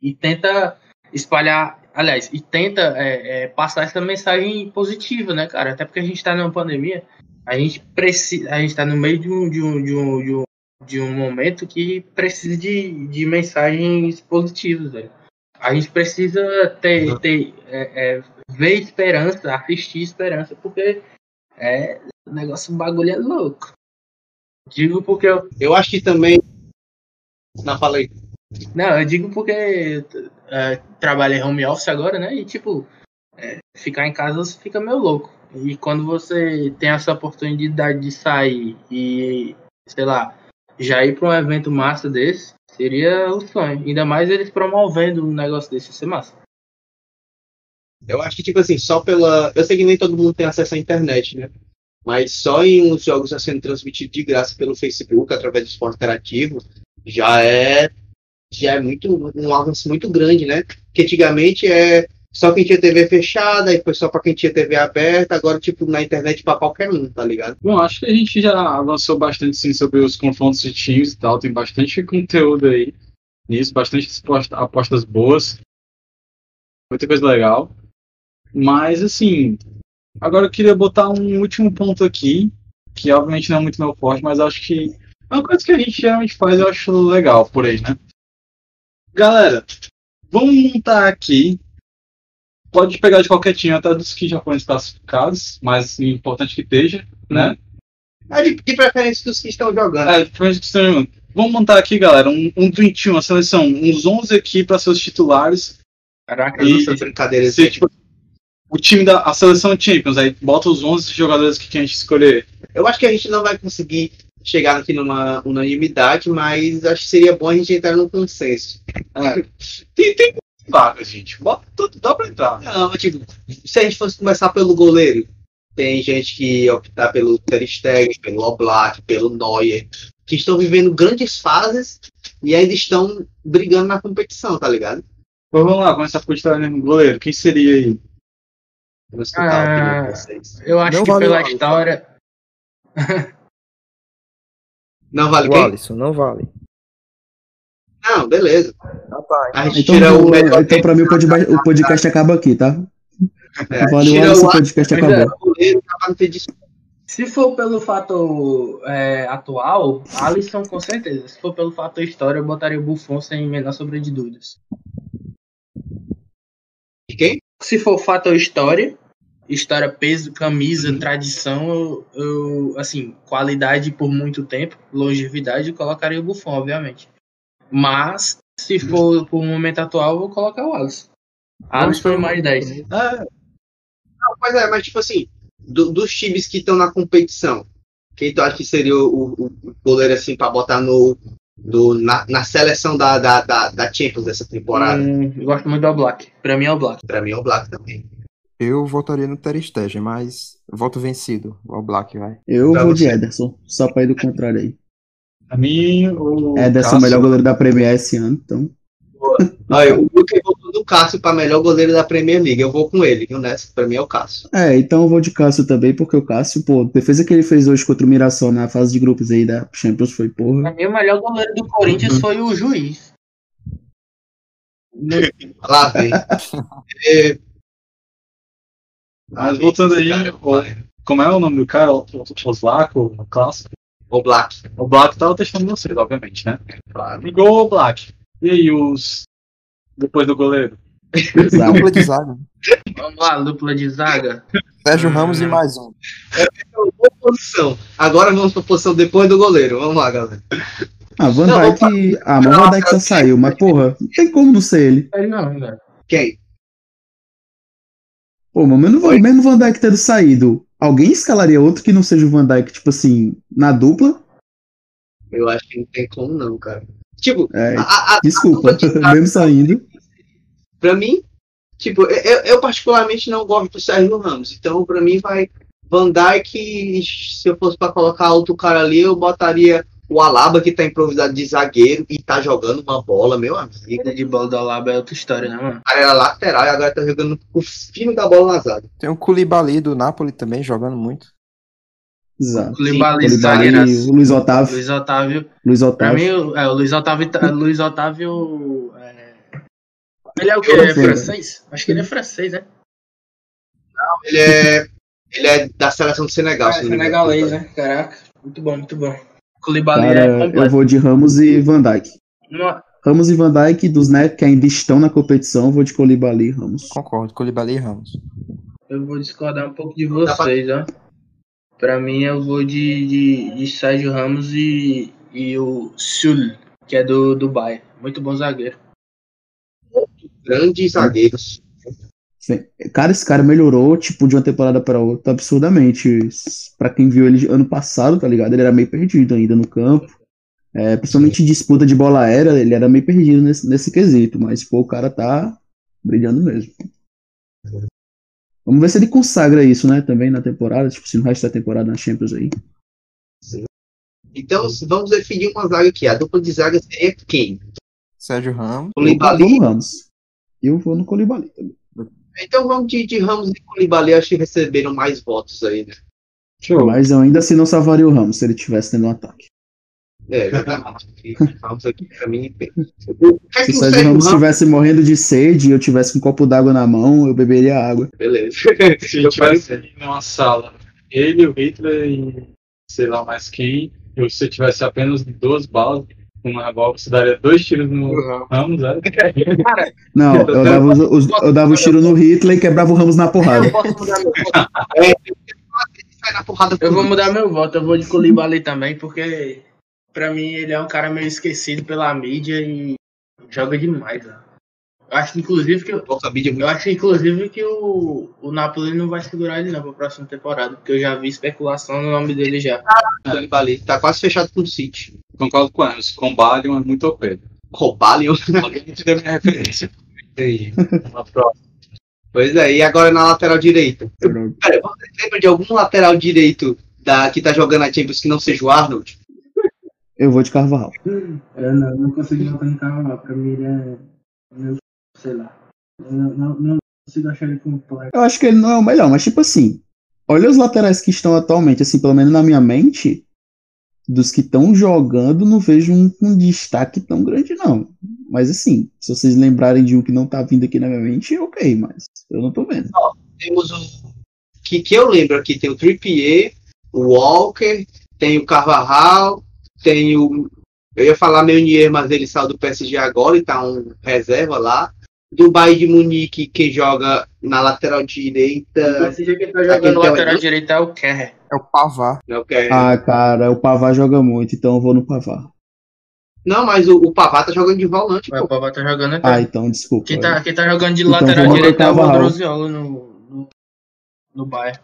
e tenta espalhar, aliás, e tenta é, é, passar essa mensagem positiva, né, cara? Até porque a gente está numa pandemia, a gente precisa, a gente está no meio de um, de um, de um, de um, de um momento que precisa de, de mensagens positivas, velho. A gente precisa ter, ter é, é, ver esperança, assistir esperança, porque é, o negócio, o bagulho é louco. Digo porque eu. Eu acho que também. Não, falei. Não, eu digo porque é, trabalhei home office agora, né? E tipo, é, ficar em casa você fica meio louco. E quando você tem essa oportunidade de sair e, sei lá, Já ir pra um evento massa desse seria o sonho. Ainda mais eles promovendo um negócio desse, ser massa. Eu acho que, tipo assim, só pela. Eu sei que nem todo mundo tem acesso à internet, né? Mas só em uns jogos já sendo transmitidos de graça pelo Facebook, através do esporte interativo, já é. Já é muito. um avanço muito grande, né? Que antigamente é só quem tinha TV fechada, e foi só pra quem tinha TV aberta, agora, tipo, na internet pra qualquer um, tá ligado? Bom, acho que a gente já avançou bastante sim sobre os confrontos de times e tal. Tem bastante conteúdo aí nisso, bastante aposta- apostas boas. Muita coisa legal. Mas assim, agora eu queria botar um último ponto aqui, que obviamente não é muito meu forte, mas acho que é uma coisa que a gente geralmente faz, eu acho legal por aí, né? Galera, vamos montar aqui. Pode pegar de qualquer time, até dos que já foram classificados, mas é importante que esteja, né? É de, de preferência dos que estão jogando. É, diferente que estão- Vamos montar aqui, galera, um, um Dream Team, uma seleção, uns 11 aqui para seus titulares. Caraca, E- Essa brincadeira Ser, tipo, o time da a seleção Champions, aí bota os 11 jogadores que a gente escolher. Eu acho que a gente não vai conseguir chegar aqui numa unanimidade, mas acho que seria bom a gente entrar num consenso. É. Tem, tem vagas, gente. Bota tudo, dá pra entrar. Não, tipo, se a gente fosse começar pelo goleiro, tem gente que optar pelo Ter Stegen, pelo Oblak, pelo Neuer, que estão vivendo grandes fases e ainda estão brigando na competição, tá ligado? Mas vamos lá, começar por estar no goleiro. Quem seria aí? Vamos escutar opinião Ah. de vocês. eu acho Não que vale pela história. Não vale O quem? Alisson, não vale. Não, beleza. Ah, tá. A gente Então, tira o vou- melhor então pra mim o podba- o podcast acaba aqui, tá? É, Valeu, tira o podcast acabou. Se for pelo fator é, atual, Alisson com certeza. Se for pelo fator história, eu botaria o Buffon sem menor sombra de dúvidas. de quem? Se for fator história, história, peso, camisa, tradição, eu, eu, assim, qualidade por muito tempo, longevidade, eu colocaria o Buffon, obviamente. Mas, se for por momento atual, eu vou colocar o Alisson. Alisson foi mais 10. É, Não, mas é, mas tipo assim, do- dos times que estão na competição, quem tu acha que seria o, o- o goleiro assim pra botar no, no- na, na seleção da, da, da, da Champions dessa temporada? Hum, eu gosto muito do Black. Pra mim é o Black. Pra mim é o Black também. Eu votaria no Ter Stegen, mas voto vencido. O Black vai. Eu Pra vou de você. Ederson, só pra ir do contrário aí. Pra mim, o. É o Cássio- melhor goleiro da Premier esse ano, então. Olha, o Lucas votou do Cássio pra melhor goleiro da Premier League. Eu vou com ele, viu, nessa? Pra mim é o Cássio. É, então eu vou de Cássio também, porque o Cássio, pô, a defesa que ele fez hoje contra o Mirassol na fase de grupos aí da Champions foi porra. Pra mim, o melhor goleiro do Corinthians foi o juiz. Lá vem. É, Mas voltando aí, Cara, o- como é o nome do cara? O Oslaco, o clássico. O Black. O Black tava testando vocês, obviamente, né? Claro. Ligou o Black. E aí, os. Depois do goleiro? Dupla de zaga. Vamos lá, dupla de zaga. Sérgio Ramos e mais um. Boa posição. Agora vamos pra posição depois do goleiro. Vamos lá, galera. Ah, Van Não, Dijk. Ah, mas Van Dijk já saiu, mas porra, não tem como não ser ele. Ele não, velho. Quem? Pô, mas mesmo, Oi? mesmo o Van Dijk tendo saído, alguém escalaria outro que não seja o Van Dijk, tipo assim, na dupla? Eu acho que não tem como não, cara. Tipo, É, a, a, a desculpa, dupla de mesmo saindo. pra mim, tipo, eu, eu particularmente não gosto do Sérgio Ramos. Então, pra mim, vai Van Dijk. e Se eu fosse pra colocar outro cara ali, eu botaria o Alaba, que tá improvisado de zagueiro e tá jogando uma bola, meu amigo. De bola do Alaba é outra história, né, mano? O cara era lateral e agora tá jogando o fino da bola na zaga. Tem o Koulibaly do Napoli também, jogando muito. Exato. Koulibaly, Koulibaly, zagueiraço. o Luiz Otávio. Luiz Otávio. Luiz Pra Otávio. mim, o- é, o Luiz Otávio. tá- Luiz Otávio. é, Ele é o quê? É não sei, francês? Acho que ele é francês, né? Ele é, ele é da seleção do Senegal. Não engano. senegalês, né? Caraca. Muito bom, muito bom. Koulibaly é Cara, eu completo. vou de Ramos e Van Dijk. Não- Ramos e Van Dijk, dos né, que ainda estão na competição, eu vou de Koulibaly e Ramos. Concordo, Koulibaly e Ramos. Eu vou discordar um pouco de vocês, ó. Pra mim, eu vou de, de, de Sérgio Ramos e, e o Sul, que é do Dubai. Muito bom zagueiro. Grandes zagueiros. Cara, esse cara melhorou, tipo, de uma temporada pra outra, absurdamente. Pra quem viu ele ano passado, tá ligado? Ele era meio perdido ainda no campo. É, principalmente em disputa de bola aérea, ele era meio perdido nesse, nesse quesito, mas pô, o cara tá brilhando mesmo. Vamos ver se ele consagra isso, né, também na temporada, tipo, se no resto da temporada na Champions aí. Então vamos definir uma zaga aqui. A dupla de zaga seria quem? Sérgio Ramos. Eu vou Colibali. Eu vou no Colibali também. Então vamos de, de Ramos e Colibali, acho que receberam mais votos aí, né? Show. Mas eu ainda assim não salvaria o Ramos se ele tivesse tendo um ataque. É, exatamente. Ramos aqui pra mim. O que é Se que o o Sérgio Ramos estivesse morrendo de sede e eu tivesse com um copo d'água na mão, eu beberia água. Beleza. Se eu tivesse ali numa sala, ele, o Hitler e sei lá mais quem, e se tivesse apenas duas balas, com uma revólver, você daria dois tiros no Ramos, né? Não, eu dava, os, os- eu dava o tiro no Hitler e quebrava o Ramos na porrada. Eu posso mudar meu voto. Sai na porrada Eu vou mudar meu voto, eu vou de Koulibaly também, porque pra mim ele é um cara meio esquecido pela mídia e joga demais. Né? Eu acho inclusive que Nossa, mídia é muito eu acho inclusive que o, o Napoli não vai segurar ele não pra próxima temporada, porque eu já vi especulação no nome dele já. Colibali. Tá quase fechado com o City. Concordo com eles. Combalion é muito OP. Roubalem. Alguém te deu minha referência. Aí, uma próxima. Pois é, e agora na lateral direita. Pera, você lembra de algum lateral direito da, que tá jogando a Champions que não seja o Arnold? Eu vou de Carvajal. Eu não, não consigo votar em Carvalho, pra mim ele é sei lá. Eu não, não consigo achar ele completo. Eu acho que ele não é o melhor, mas tipo assim, olha os laterais que estão atualmente, assim, pelo menos na minha mente, dos que estão jogando, não vejo um, um destaque tão grande, não. Mas assim, se vocês lembrarem de um que não tá vindo aqui na minha mente, ok, mas eu não tô vendo. Temos o. Que, que eu lembro aqui: tem o Trippier, o Walker, tem o Carvajal, tem o. Eu ia falar Meunier, mas ele saiu do PSG agora e tá um reserva lá. Do Bayern de Munique, que joga na lateral direita. Esse dia que ele tá jogando tem lateral direito é o Kerr. É o Pavar. Não, que é- Ah, cara, o Pavar joga muito, então eu vou no Pavar. não mas o, o tá jogando de volante, O. Pavá tá jogando aqui. Ah, então, desculpa. Quem tá, quem tá jogando de Então, lateral vamos direito é o o Rodroziola no, no, no Bayern.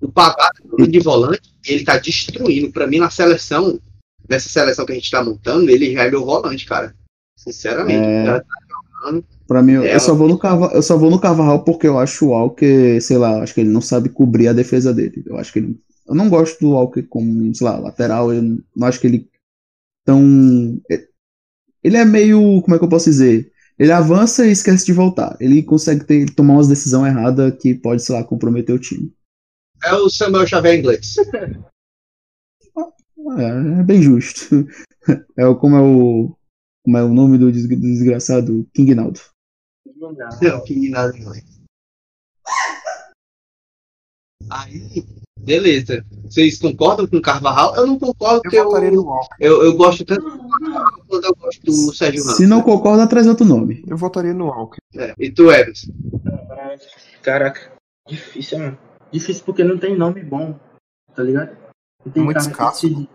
O Pavard tá jogando de volante e ele tá destruindo. Pra mim, na seleção, nessa seleção que a gente tá montando, ele já é meu volante, cara. Sinceramente. É. O cara Pra mim, eu- É, eu só vou no Carva, eu só vou no Carvajal porque eu acho o Walker, sei lá, acho que ele não sabe cobrir a defesa dele. Eu acho que ele, eu não gosto do Walker como, sei lá, lateral, eu não acho que ele tão ele é meio, como é que eu posso dizer? Ele avança e esquece de voltar. Ele consegue ter, tomar umas decisões erradas que pode, sei lá, comprometer o time. É o Samuel Xavier inglês. É, é bem justo. É o como é o como é o nome do desgraçado King Naldo. Não, que nada inglês. Aí, beleza. Vocês concordam com o Carvajal? Eu não concordo porque Eu eu, votaria eu, no Walker. eu, gosto tanto do Carvajal quanto eu gosto do Sérgio Ramos. Se não concorda, traz outro nome. Eu votaria no Walker. É, E tu, Everson? Caraca, difícil, mano. Difícil porque não tem nome bom, tá ligado? Não tem Muito escasso. se-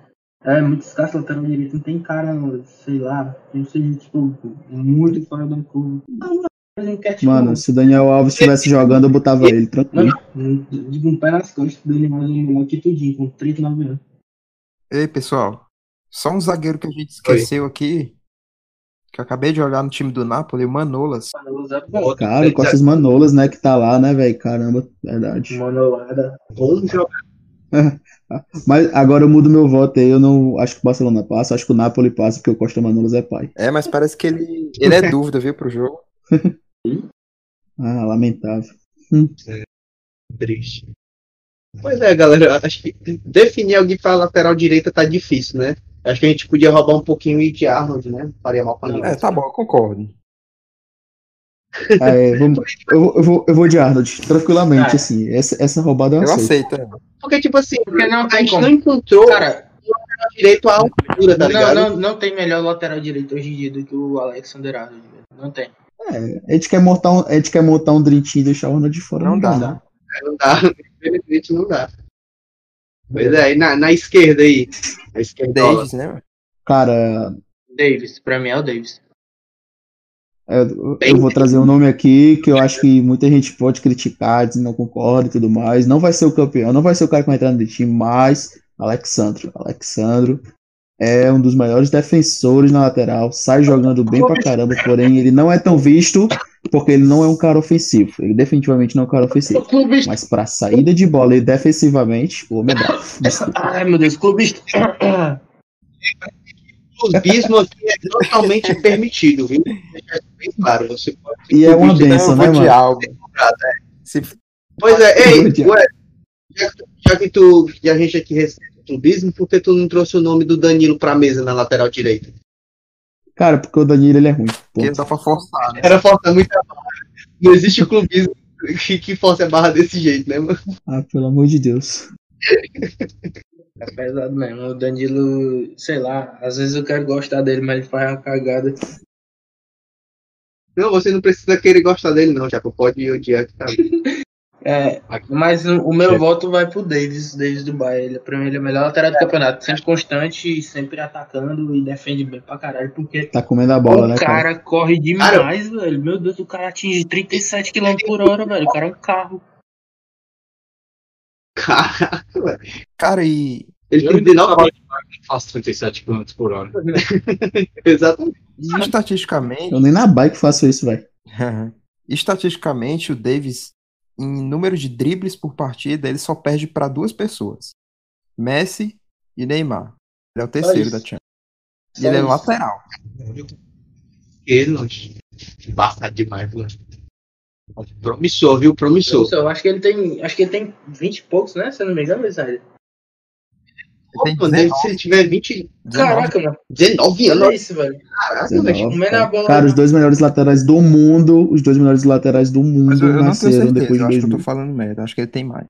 É, muito escasso lateral direito. Não tem cara, sei lá, não seja, tipo, muito fora da curva. Não, Mano, se o Daniel Alves estivesse jogando, eu botava ele, tranquilo. Mano, de um pé nas costas, o Daniel Alves é melhor que tudinho, com 39 anos. Ei, pessoal. Só um zagueiro que a gente esqueceu aqui. Que eu acabei de jogar no time do Napoli, o Manolas. Manolada, bom, Cara, com essas manolas, né, que tá lá, né, velho? Caramba, verdade. Manolada. Bom jogador. Mas agora eu mudo meu voto aí, eu não acho que o Barcelona passa, acho que o Napoli passa, porque o Costa Manolas é pai. É, mas parece que ele, ele é dúvida, viu, pro jogo. Ah, lamentável. Triste. Pois é, galera. Acho que definir alguém pra lateral direita tá difícil, né? Acho que a gente podia roubar um pouquinho de Arnold, né? Faria mal pra ninguém. É, tá bom, eu concordo. Ah, é, vamos- eu, vou- eu vou, eu vou de Arnold, tranquilamente, É. assim. Essa, essa roubada eu Eu aceito. aceito. é. Porque, tipo assim, Porque não a gente como. não encontrou Cara, direito à altura, tá não, ligado? não, não tem melhor lateral direito hoje em dia do que o Alexander Arnold. Não tem. É, a gente quer montar um, a gente quer montar um Dream Team e deixar o Arnold de fora. Não dá, dá. não. Não dá. Infelizmente não dá. Pois é, e na, na esquerda aí. A esquerda. Davis, né? Cara, Davis, pra mim é o Davis. É, Eu, eu vou trazer um nome aqui que eu acho que muita gente pode criticar, dizer não concorda e tudo mais. Não vai ser o campeão, não vai ser o cara que vai entrar no time, mas Alexandro. Alexandro é um dos melhores defensores na lateral, sai jogando bem pra caramba, porém ele não é tão visto porque ele não é um cara ofensivo. Ele definitivamente não é um cara ofensivo. Mas pra saída de bola e defensivamente, o homem é bravo. Ai, meu Deus, clubista. O clubismo aqui é totalmente permitido, viu? Claro. Você pode E é uma Clubista benção, né, mano? algo. Se Pois é, ei, Muito ué, já, que tu- já que tu, que a gente aqui o clubismo, por que tu não trouxe o nome do Danilo pra mesa na lateral direita? Cara, porque o Danilo ele é ruim. porque ponto. dá pra forçar, né? Era falta muita barra. Não existe clubismo que, que force a barra desse jeito, né, mano? Ah, pelo amor de Deus. É pesado mesmo. O Danilo, sei lá, às vezes eu quero gostar dele, mas ele faz uma cagada. Não, você não precisa querer gostar dele, não, já pode odiar que tá. É, mas o, o meu voto vai pro Davis, Davis do Bahia. Ele, pra mim, ele é o melhor lateral do campeonato. Sempre constante, sempre atacando e defende bem pra caralho. Porque Tá comendo a bola, o né, cara, cara? corre demais, velho. Meu Deus, o cara atinge 37 km por hora, velho. O cara é um carro. Caraca, velho. Cara, e Ele tem ainda 19 trabalho de faço 37 km por hora. Exatamente. e estatisticamente, Eu nem na bike faço isso, velho. estatisticamente, o Davis, em número de dribles por partida, ele só perde pra duas pessoas: Messi e Neymar. Ele é o terceiro da Champions. E ele é isso. lateral. Ele. Embaçado demais, mano. Promissor, viu? Promissor. Eu acho que ele tem. Acho que ele tem 20 e poucos, né? Se eu não me engano, Israel. Ele tem Pô, mano, deve- 19, se ele tiver 20, 19. Caraca, mano. 19 Olha anos, isso, velho. caraca, 19, velho. Comendo a bola. Cara, os dois melhores laterais do mundo, os dois melhores laterais do Mas mundo eu, eu não tenho nasceram certeza, depois eu de acho que eu 2000. tô falando merda. Acho que ele tem mais.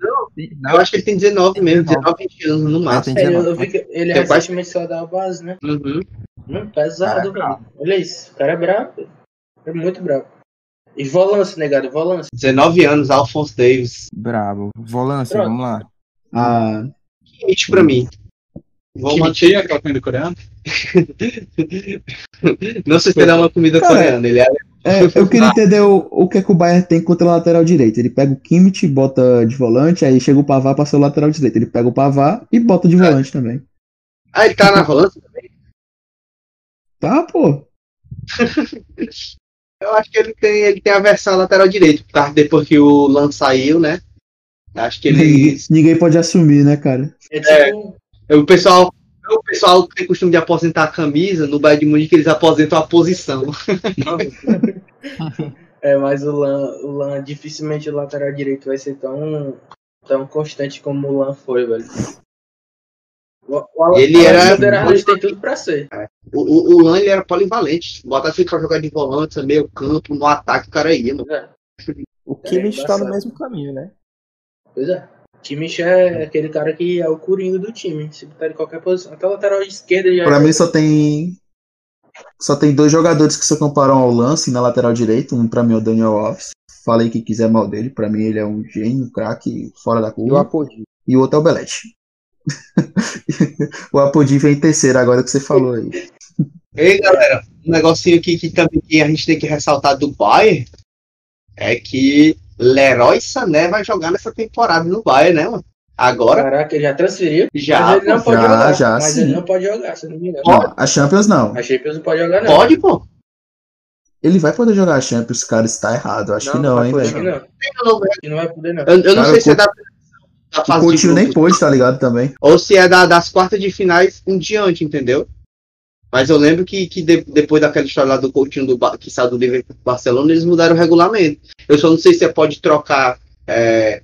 Não, Eu acho que ele tem 19 mesmo, 19, 20 anos no máximo. É, eu, 19. eu vi que ele É quase- recentemente saiu da base, né? Uhum. Hum, pesado, Cara, velho. Olha isso. O cara é brabo. É muito brabo. E volância, negado, volância. 19 anos, Alphonse Davis. Brabo. Volância, vamos lá. Ah, Limite pra mim. Vou Que manter. mentia aquela comida coreana? Não se esperar uma comida Cara, coreana. Ele é é, eu queria entender o, o que é que o Bayern tem contra o lateral direito. Ele pega o Kimmich, bota de volante, aí chega o Pavar pra ser o lateral direito. Ele pega o Pavar e bota de volante também. Ah, ele tá na volância? Tá, pô. Eu acho que ele tem, ele tem a versão lateral direito, causa depois que o Lan saiu, né? Acho que ele. Ninguém pode assumir, né, cara? É tipo. O pessoal. O pessoal tem costume de aposentar a camisa, no Bayern de Munique eles aposentam a posição. É, mas o Lan, o Lan, dificilmente o lateral direito vai ser tão, tão constante como o Lan foi, velho. O, o, Ele o era- Arnold tem tudo pra ser. O, o, o Lan ele era polivalente. Botasse ele pra jogar de volante, meio campo, no ataque, o cara ia, mano. É. O Kimmich tá no mesmo caminho, né? Pois é. O Kimmich é aquele cara que é o coringa do time. Se botar em qualquer posição. Até o lateral esquerda já Pra mim só tem. Só tem dois jogadores que se comparam ao lance na lateral direito. Um pra mim é o Daniel Alves. Falei que quiser mal dele. Pra mim ele é um gênio, um craque fora da E o curva. Apodi. E o outro é o Belete. o Apodi vem em terceiro agora que você falou aí. Ei, galera, um negocinho aqui que também que a gente tem que ressaltar do Bayern é que Leroy Sané vai jogar nessa temporada no Bayern, né, mano? Agora Caraca, ele já transferiu. já mas ele não pode já, jogar. já, mas sim. ele não pode jogar, se não me engano. Não, a Champions não. A Champions não pode jogar, não. pode, pô. Ele vai poder jogar a Champions, cara, está errado. Acho Não, que não não, hein, poder, Acho que velho. não. Eu não, não vai poder, não. eu- eu não Cara, sei o se é da, da O fase de Coutinho nem pôde, tá ligado também. ou se é da- das quartas de finais em diante, entendeu? Mas eu lembro que, que de- depois daquela história lá do Coutinho do, que saiu do Liverpool Barcelona, eles mudaram o regulamento. Eu só não sei se você pode trocar é,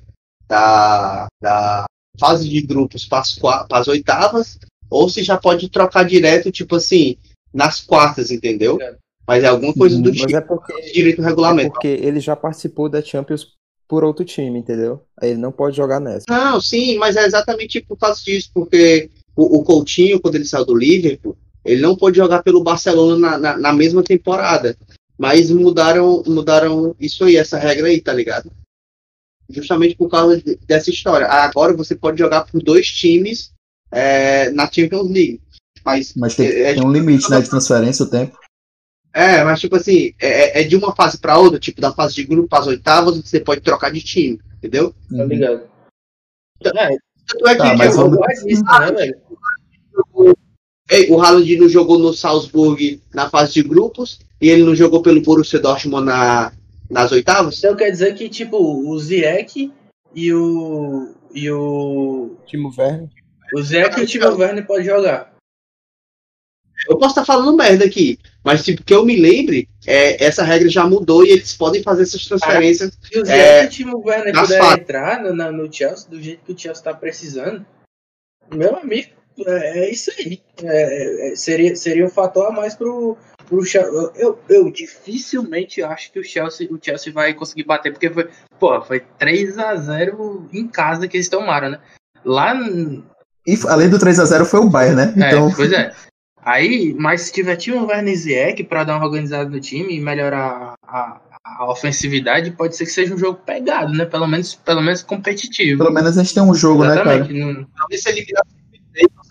da, da fase de grupos para as, qua- para as oitavas, ou se já pode trocar direto, tipo assim, nas quartas, entendeu? Mas é alguma coisa do Uhum, tipo Mas é porque, de direito no é regulamento. porque ele já participou da Champions por outro time, entendeu? Aí ele não pode jogar nessa. Não, sim, mas é exatamente por causa disso, porque o, o Coutinho, quando ele saiu do Liverpool, ele não pôde jogar pelo Barcelona na, na, na mesma temporada. Mas mudaram, mudaram isso aí, essa regra aí, tá ligado? Justamente por causa de- dessa história. Agora você pode jogar por dois times é, na Champions League. Mas, Mas tem, é, é, tem um limite, né, de transferência, o tempo. é, mas tipo assim, é, é de uma fase para outra, tipo da fase de grupo para as oitavas, você pode trocar de time, entendeu? Tá ligado? É, Tanto é que Tá, mas eu- vamos- eu disso, né, velho? Ei, o Haaland não jogou no Salzburg na fase de grupos e ele não jogou pelo Borussia Dortmund na, nas oitavas? Então quer dizer que, tipo, o Ziyech e o. E o. Timo Werner. O Ziyech e o Timo Werner podem jogar. Eu posso estar falando merda aqui, mas tipo, que eu me lembre, é, essa regra já mudou e eles podem fazer essas transferências. Se o É, Ziyech e o Timo Werner nas puderem fases. entrar no, na- no Chelsea do jeito que o Chelsea tá precisando, meu amigo, é, é isso aí. É, é, seria, seria um fator a mais pro, pro Chelsea. Eu, eu, eu dificilmente acho que o Chelsea, o Chelsea vai conseguir bater, porque foi, pô, foi 3 a 0 em casa que eles tomaram, né? Lá E além do 3x0 foi o Bayern, né? Então, é, pois é. Aí, mas se tiver Timo Werner Ziyech pra dar uma organizada no time e melhorar a, a ofensividade, pode ser que seja um jogo pegado, né? Pelo menos, pelo menos competitivo. pelo menos a gente tem um jogo, né, cara? Exatamente. Não, Talvez se ele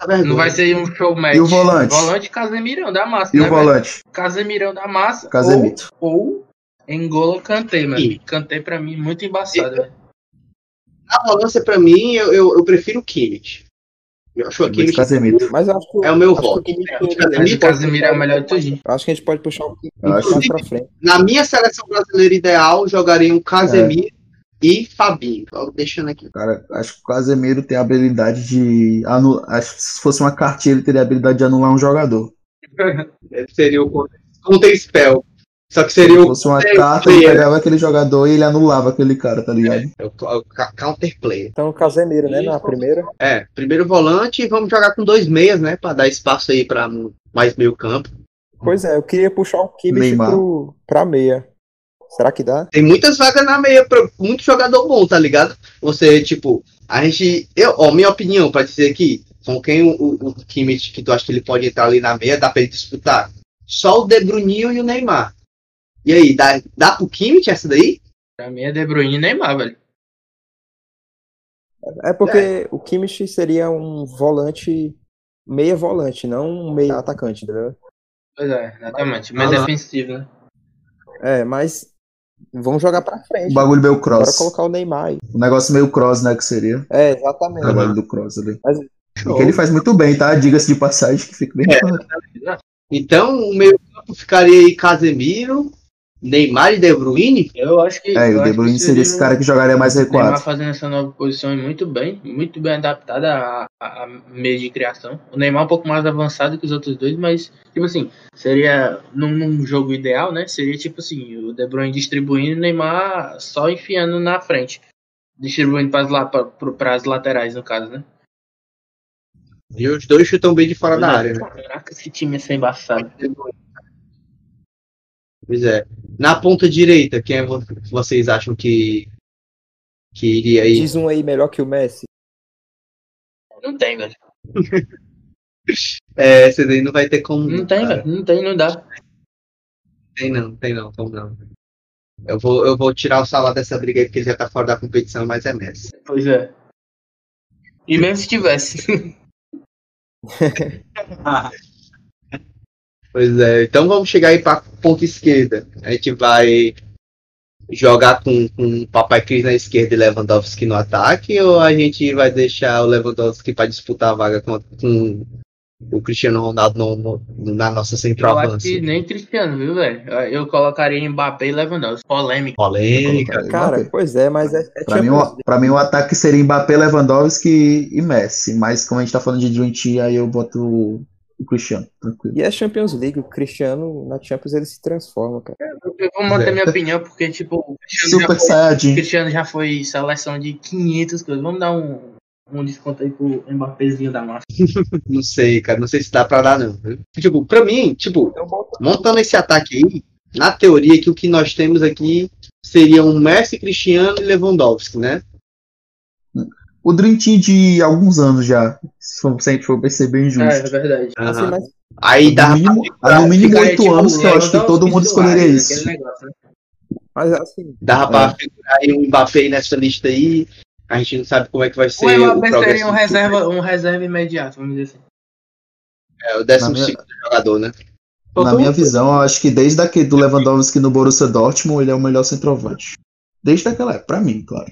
vergonha. não vai ser um show match. E o volante? Volante Casemirão da massa, E né, o volante? velho? Casemirão da massa. Casemiro. Ou, ou Engola Kanté, mano. Sim. Kanté pra mim muito embaçado, velho. Na volância, pra mim, eu, eu, eu prefiro o Kimmich. Eu acho o Kimmich Casemiro. Mas eu acho que, é o meu acho que o voto. Kimmich- É, o a gente Casemiro que Casemiro é o melhor de tudinho. Acho que a gente pode puxar o Kimmich mais pra frente. Na minha seleção brasileira ideal, jogariam Casemiro e Fabinho. Tô deixando aqui. Cara, acho que o Casemiro tem a habilidade de anular. Acho que se fosse uma cartinha, ele teria a habilidade de anular um jogador. Seria o Counter Spell. Só que Se seria o, fosse uma carta, ele pegava aquele jogador e ele anulava aquele cara, tá ligado? É o ca- o ca- Counter Player. Então o Casemiro, né, na primeira. É, primeiro volante e vamos jogar com dois meias, né? Pra dar espaço aí pra mais meio campo. Pois é, eu queria puxar o Kimmich pro, pra meia. Será que dá? Tem muitas vagas na meia, pra muito jogador bom, tá ligado? Você, tipo, a gente. Eu, ó, minha opinião, pra dizer aqui, com quem o, o, que tu acha que ele pode entrar ali na meia, dá pra ele disputar? Só o De Bruninho e o Neymar. E aí, dá, dá pro Kimmich essa daí? Pra mim é De Bruyne e Neymar, velho. É porque o Kimmich seria um volante, meia volante, não um meia atacante, entendeu? Pois é, exatamente. Mais Ah, defensivo, né? É, mas vamos jogar pra O frente. bagulho meio Bora cross. colocar o Neymar aí. O negócio meio cross, né? Que seria É, o exatamente. trabalho do cross ali. Mas- E que ele faz muito bem, tá? Diga-se de passagem que fica bem É. claro. Então, o meio campo ficaria aí Casemiro, Neymar e De Bruyne? Eu acho que. É, o De Bruyne seria esse cara que jogaria mais Neymar recuado. fazendo essa nova posição muito bem, muito bem adaptada a, a, a meio de criação. O Neymar é um pouco mais avançado que os outros dois, mas, tipo assim, seria num, num jogo ideal, né? Seria tipo assim, o De Bruyne distribuindo e o Neymar só enfiando na frente. Distribuindo para as laterais, no caso, né? E os dois chutam bem de fora da área, né? Caraca, esse time ia ser embaçado. Pois é. Na ponta direita, quem é vo- vocês acham que, que iria aí? Diz um aí melhor que o Messi. Não tem, velho. É, esse daí não vai ter como. Não tem, cara. velho. Não tem, não dá. Tem não, tem não, como não. Eu vou, eu vou tirar o Salah dessa briga aí porque ele já tá fora da competição, mas é Messi. Pois é. E mesmo se tivesse. Pois é, então vamos chegar aí pra ponta esquerda. A gente vai jogar com, com o Papai Cris na esquerda e Lewandowski no ataque, ou a gente vai deixar o Lewandowski para disputar a vaga com, com o Cristiano Ronaldo no- no- na nossa Eu acho nem Cristiano, viu, velho? Eu colocaria Mbappé e Lewandowski. Polêmica. Polêmica. Cara, Mbappé. pois é, mas é, é Pra mim, Champions o, pra mim, o ataque seria Mbappé, Lewandowski e Messi. Mas como a gente tá falando de Dream Team, aí eu boto o, Cristiano, tranquilo. E é Champions League, o Cristiano na Champions ele se transforma, cara. Eu vou manter É. minha opinião, porque, tipo, o Cristiano, já Super foi, o. Cristiano já foi seleção de 500 coisas. Vamos dar um, um desconto aí pro Mbappézinho da massa. Não sei, cara, não sei se dá pra dar, não. Tipo, pra mim, tipo, montando esse ataque aí, na teoria que o que nós temos aqui seria um Messi, Cristiano e Lewandowski, né? O Dream Team de alguns anos já. Se for- gente for perceber É, é injusto. verdade. assim, Aham. mas Aí no dá mínimo, no mínimo oito tipo, anos que eu acho que todo mundo escolheria Suárez, isso. negócio, né? Mas assim, Dava pra figurar aí um Mbappé nessa lista aí. A gente não sabe como é que vai ser O Mbappé progresso. seria um reserva, um reserva imediato, vamos dizer assim. É, o décimo minha- segundo jogador, né? Na minha visão, eu acho que desde aquele do Lewandowski no Borussia Dortmund, ele é o melhor centroavante. Desde aquela época, pra mim, claro.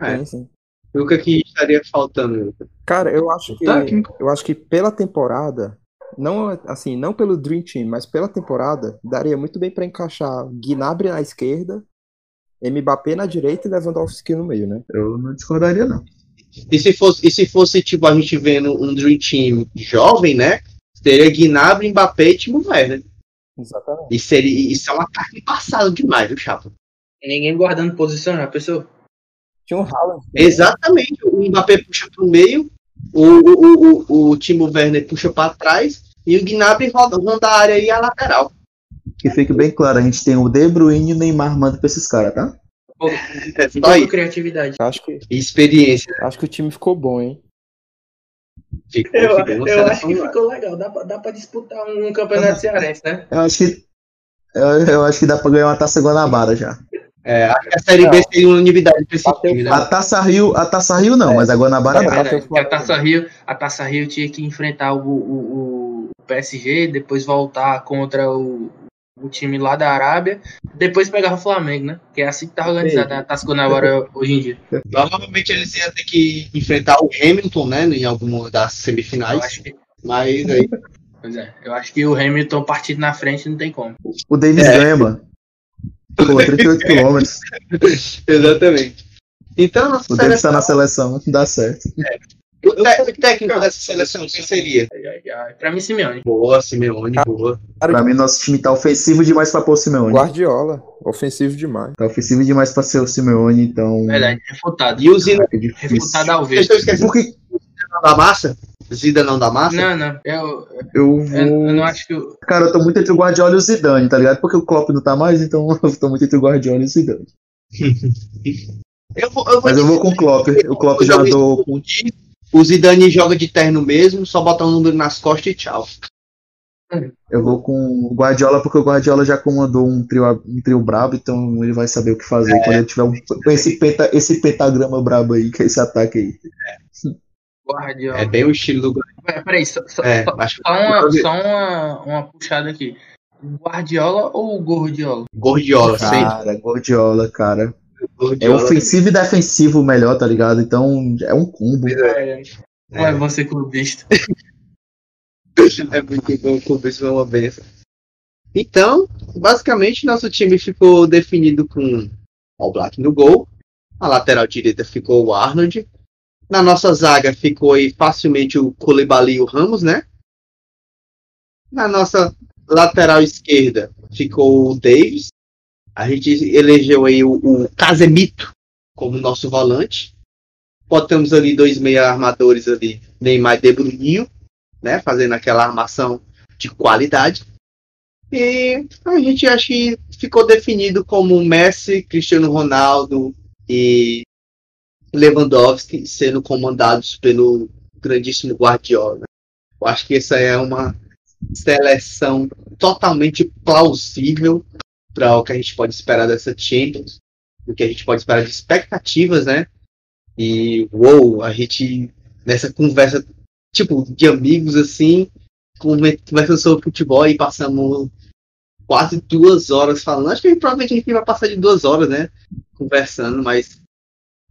É. sim, sim. E o que, que estaria faltando? Cara, eu acho que Técnico. eu acho que pela temporada não assim, não pelo Dream Team, mas pela temporada, daria muito bem pra encaixar Gnabry na esquerda, Mbappé na direita e Lewandowski no meio, né? Eu não discordaria, não. E se fosse, e se fosse tipo, a gente vendo um Dream Team jovem, né? Seria Gnabry, Mbappé e Timo Werner. Exatamente. E seria, isso é uma carne passada demais, viu, Chapa? Ninguém guardando posição, já pensou? Tinha um Haaland. Exatamente. O Mbappé puxa pro meio, o, o, o, o Timo Werner puxa para trás e o Gnabry roda, roda a área e a lateral. Que fique bem claro, a gente tem o De Bruyne e o Neymar manda pra esses caras, tá? É só Falta isso. criatividade. Acho que, Experiência. acho que o time ficou bom, hein? Ficou, Eu, ficou eu acho que ficou legal. Dá pra, dá pra disputar um campeonato cearense, né? Eu acho que. Eu, eu acho que dá pra ganhar uma taça Guanabara já. É, acho que a Série B seria uma unanimidade pra esse Bateu time, né? A taça Rio, a taça Rio não, mas a Guanabara É dá. Bateu verdade. o Porque a. Taça Rio, a Taça Rio tinha que enfrentar o, o, o PSG, depois voltar contra o, o time lá da Arábia, depois pegar o Flamengo, né? Que é assim que tá organizada a Taça Guanabara hoje em dia. Provavelmente eles iam ter que enfrentar o Hamilton, né? Em alguma das Eu semifinais. acho que, Mas aí. pois é, eu acho que o Hamilton partido na frente não tem como. O Davis É. ganha, mano. Pô, 38 quilômetros. Exatamente. Então, nossa O tá seleção, na seleção, dá certo. o, te- o técnico dessa seleção, quem seria? Ai, ai, ai. Pra mim, Simeone. Boa, Simeone, boa. Pra mim, nosso time tá ofensivo demais pra pôr o Simeone. Guardiola, ofensivo demais. Tá ofensivo demais pra ser o Simeone, então. Verdade, refutado. E o Zidane É. Refutado ao vivo. Porque não da massa? Zida não da massa? Não, não. Eu, eu eu, vou. eu não acho que o. Cara, eu tô muito entre o Guardiola e o Zidane, tá ligado? Porque o Klopp não tá mais, então eu tô muito entre o Guardiola e o Zidane. Eu vou, eu vou Mas eu vou com o Klopp. O Klopp já andou com. O Zidane joga de terno mesmo, só botar um número nas costas e tchau. Eu vou com o Guardiola porque o Guardiola já comandou um trio, um trio brabo, então ele vai saber o que fazer quando ele tiver um, esse, penta, esse pentagrama brabo aí, que é esse ataque aí. Guardiola. É bem o estilo do Pera- Peraí, só, só, É, só, acho só uma, só uma, uma puxada aqui. Guardiola ou Gordiola? Gordiola, sempre. Cara, Guardiola, cara. É Gordiola. ofensivo e defensivo melhor, tá ligado? Então é um combo. É, Não é você clubista. É muito bom, o clube foi uma benção. Então, basicamente, nosso time ficou definido com o Black no gol. A lateral direita ficou o Arnold. Na nossa zaga ficou aí facilmente o Koulibaly e o Ramos, né? Na nossa lateral esquerda ficou o Davis. A gente elegeu aí o, o Casemito como nosso volante. Botamos ali dois meia armadores ali, Neymar e De Bruninho né, fazendo aquela armação de qualidade. E a gente acho que ficou definido como Messi, Cristiano Ronaldo e Lewandowski sendo comandados pelo grandíssimo Guardiola. Eu acho que essa é uma seleção totalmente plausível para o que a gente pode esperar dessa Champions, o que a gente pode esperar de expectativas, né? E uou, a gente nessa conversa tipo, de amigos, assim, conver- conversando sobre futebol e passamos quase duas horas falando. Acho que provavelmente a gente vai passar de duas horas, né? Conversando, mas.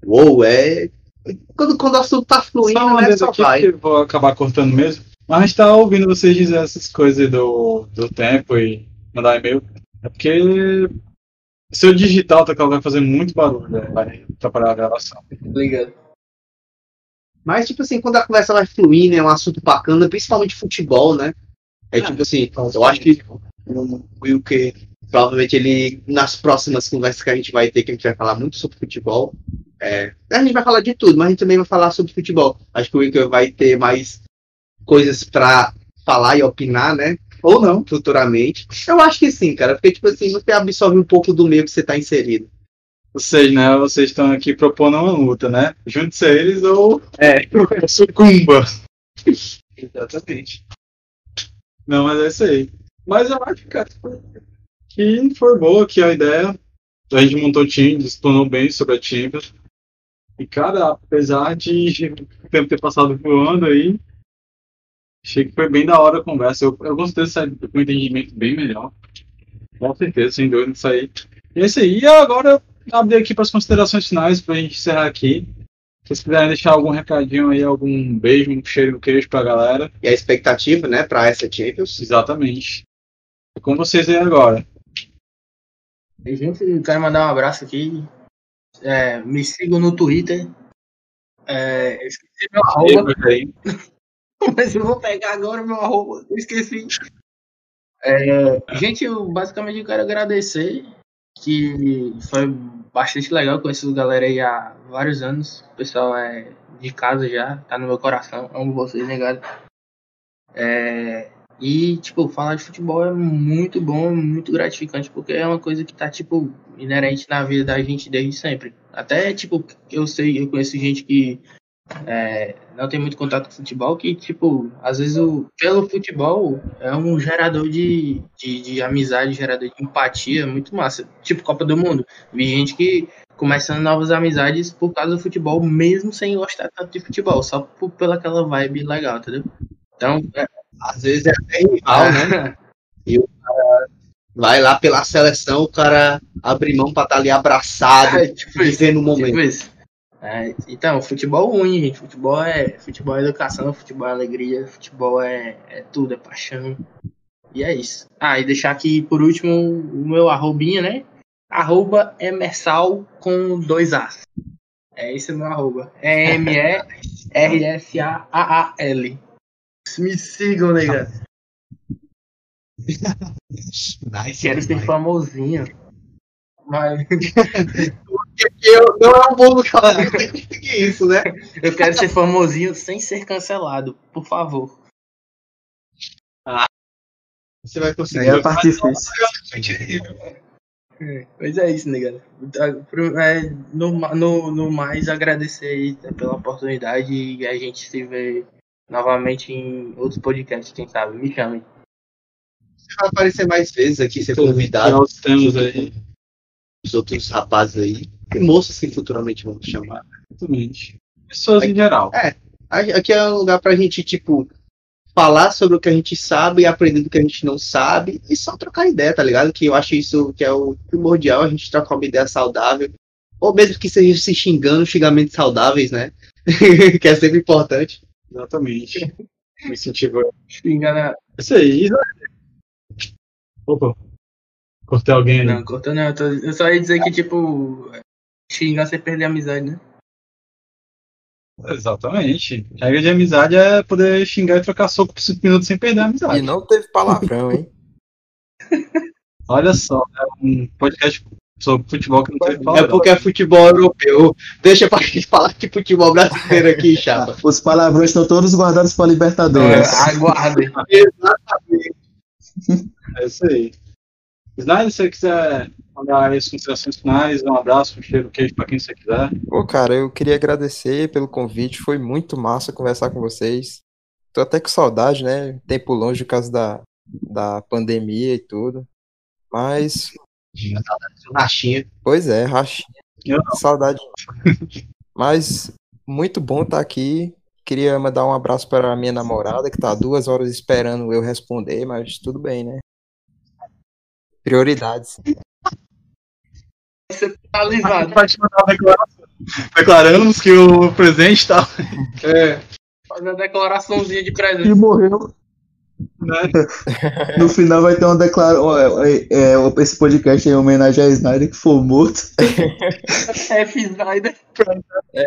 Uou, é. Quando, quando o assunto tá fluindo, Só né? Só vai. que eu vou acabar cortando mesmo. Mas a gente tá ouvindo vocês dizer essas coisas do, do tempo e mandar e-mail. É porque seu digital tá vai fazer muito barulho, né? vai atrapalhar a gravação. Ligado. Mas, tipo assim, quando a conversa vai fluindo, é um assunto bacana, principalmente futebol, né? É tipo assim, eu acho que o que provavelmente ele, nas próximas conversas que a gente vai ter, que a gente vai falar muito sobre futebol, é, a gente vai falar de tudo, mas a gente também vai falar sobre futebol. Acho que o Will vai ter mais coisas pra falar e opinar, né? Ou não, futuramente. Eu acho que sim, cara, porque, tipo assim, você absorve um pouco do meio que você tá inserido. Vocês, né? Vocês estão aqui propondo uma luta, né? Junte-se a eles ou É, sucumba. exatamente. Não, mas é isso aí. Mas eu acho, cara, que foi boa aqui a ideia. A gente montou o time, explanou bem sobre a Champions. E, cara, apesar de o tempo ter passado voando aí, achei que foi bem da hora a conversa. Eu, eu gostei de sair com um entendimento bem melhor. Com certeza, sem dúvida disso aí. E é isso aí. E agora, abrir aqui para as considerações finais, para a gente encerrar aqui. Se vocês quiserem deixar algum recadinho aí, algum beijo, um cheiro, um queijo pra galera. E a expectativa, né, pra essa Champions. Exatamente. É com vocês aí agora. Gente, eu quero mandar um abraço aqui. É, me sigam no Twitter. É, eu esqueci meu arroba, mas eu vou pegar agora meu arroba. Eu esqueci. É, gente, eu basicamente quero agradecer. Que foi bastante legal. Conheço a galera aí há vários anos. O pessoal é de casa já, tá no meu coração. Amo vocês, negado. É, e, tipo, falar de futebol é muito bom, muito gratificante, porque é uma coisa que tá, tipo, inerente na vida da gente desde sempre. Até, tipo, eu sei, eu conheço gente que é, não tem muito contato com futebol, que, tipo, às vezes o, pelo futebol é um gerador de, de, de amizade, gerador de empatia, muito massa. Tipo, Copa do Mundo. Vi gente que começando novas amizades por causa do futebol, mesmo sem gostar tanto de futebol, só por, pela aquela vibe legal, entendeu? Então, é, Às vezes é até rival, né? Vai lá pela seleção, o cara abre mão pra estar ali abraçado, É, tipo isso, vivendo o momento. Tipo isso. É, então, futebol ruim, gente. Futebol é, futebol é educação, futebol é alegria, futebol é, é tudo, é paixão. E é isso. Ah, e deixar aqui por último o meu arrobinha, né? Arroba emersal com dois As. É esse é o meu arroba. É M-E-R-S-A-A-A-L. Me sigam, nega. Nice, Quero ser famosinho. Mas Eu, não é um bom tem que isso, né? eu quero ser famosinho sem ser cancelado, por favor. Você vai conseguir. Aí é a parte. Pois é isso, negado. É, no, no, no mais, agradecer aí pela oportunidade e a gente se vê novamente em outros podcasts, quem sabe. Me chamem. Você vai aparecer mais vezes aqui, ser convidado. os temos aí. Os outros rapazes aí. E moças que futuramente vamos chamar. Exatamente. Pessoas em geral. Aqui é um lugar pra gente, tipo, falar sobre o que a gente sabe e aprender do que a gente não sabe e só trocar ideia, tá ligado? Que eu acho isso que é o primordial, a gente trocar uma ideia saudável. Ou mesmo que seja se xingando, xingamentos saudáveis, né? que é sempre importante. Exatamente. Me incentivo. Engana... Isso aí. Opa. Cortei alguém aí. Não, cortou não. Eu, tô- eu só ia dizer que, tipo, xingar sem perder a amizade, né? Exatamente. Regra de amizade é poder xingar e trocar soco por 5 minutos sem perder a E amizade. não teve palavrão, hein? Olha só, é um podcast sobre futebol que não teve É palavrão. porque é futebol europeu. Deixa pra gente falar de futebol brasileiro aqui, chapa. Os palavrões estão todos guardados para Libertadores. É, aguardem. É isso aí. Snyder, se você quiser mandar as considerações finais, um abraço, um cheiro, queijo pra quem você quiser. Pô, cara, eu queria agradecer pelo convite, foi muito massa conversar com vocês. Tô até com saudade, né? Tempo longe por causa da, da pandemia e tudo. Mas, Rachinha. pois é, rachinha. Eu Saudade. Mas, muito bom estar aqui. Queria mandar um abraço para a minha namorada, que tá há duas horas esperando eu responder, mas tudo bem, né? Prioridades. Você tá alisado. Vai te mandar uma declaração. Declaramos que o presidente tá. É. Fazer uma declaraçãozinha de E presente. morreu. Né? No final vai ter uma declaração. É, é, esse podcast é em homenagem a Snyder que foi morto. F. Snyder. É.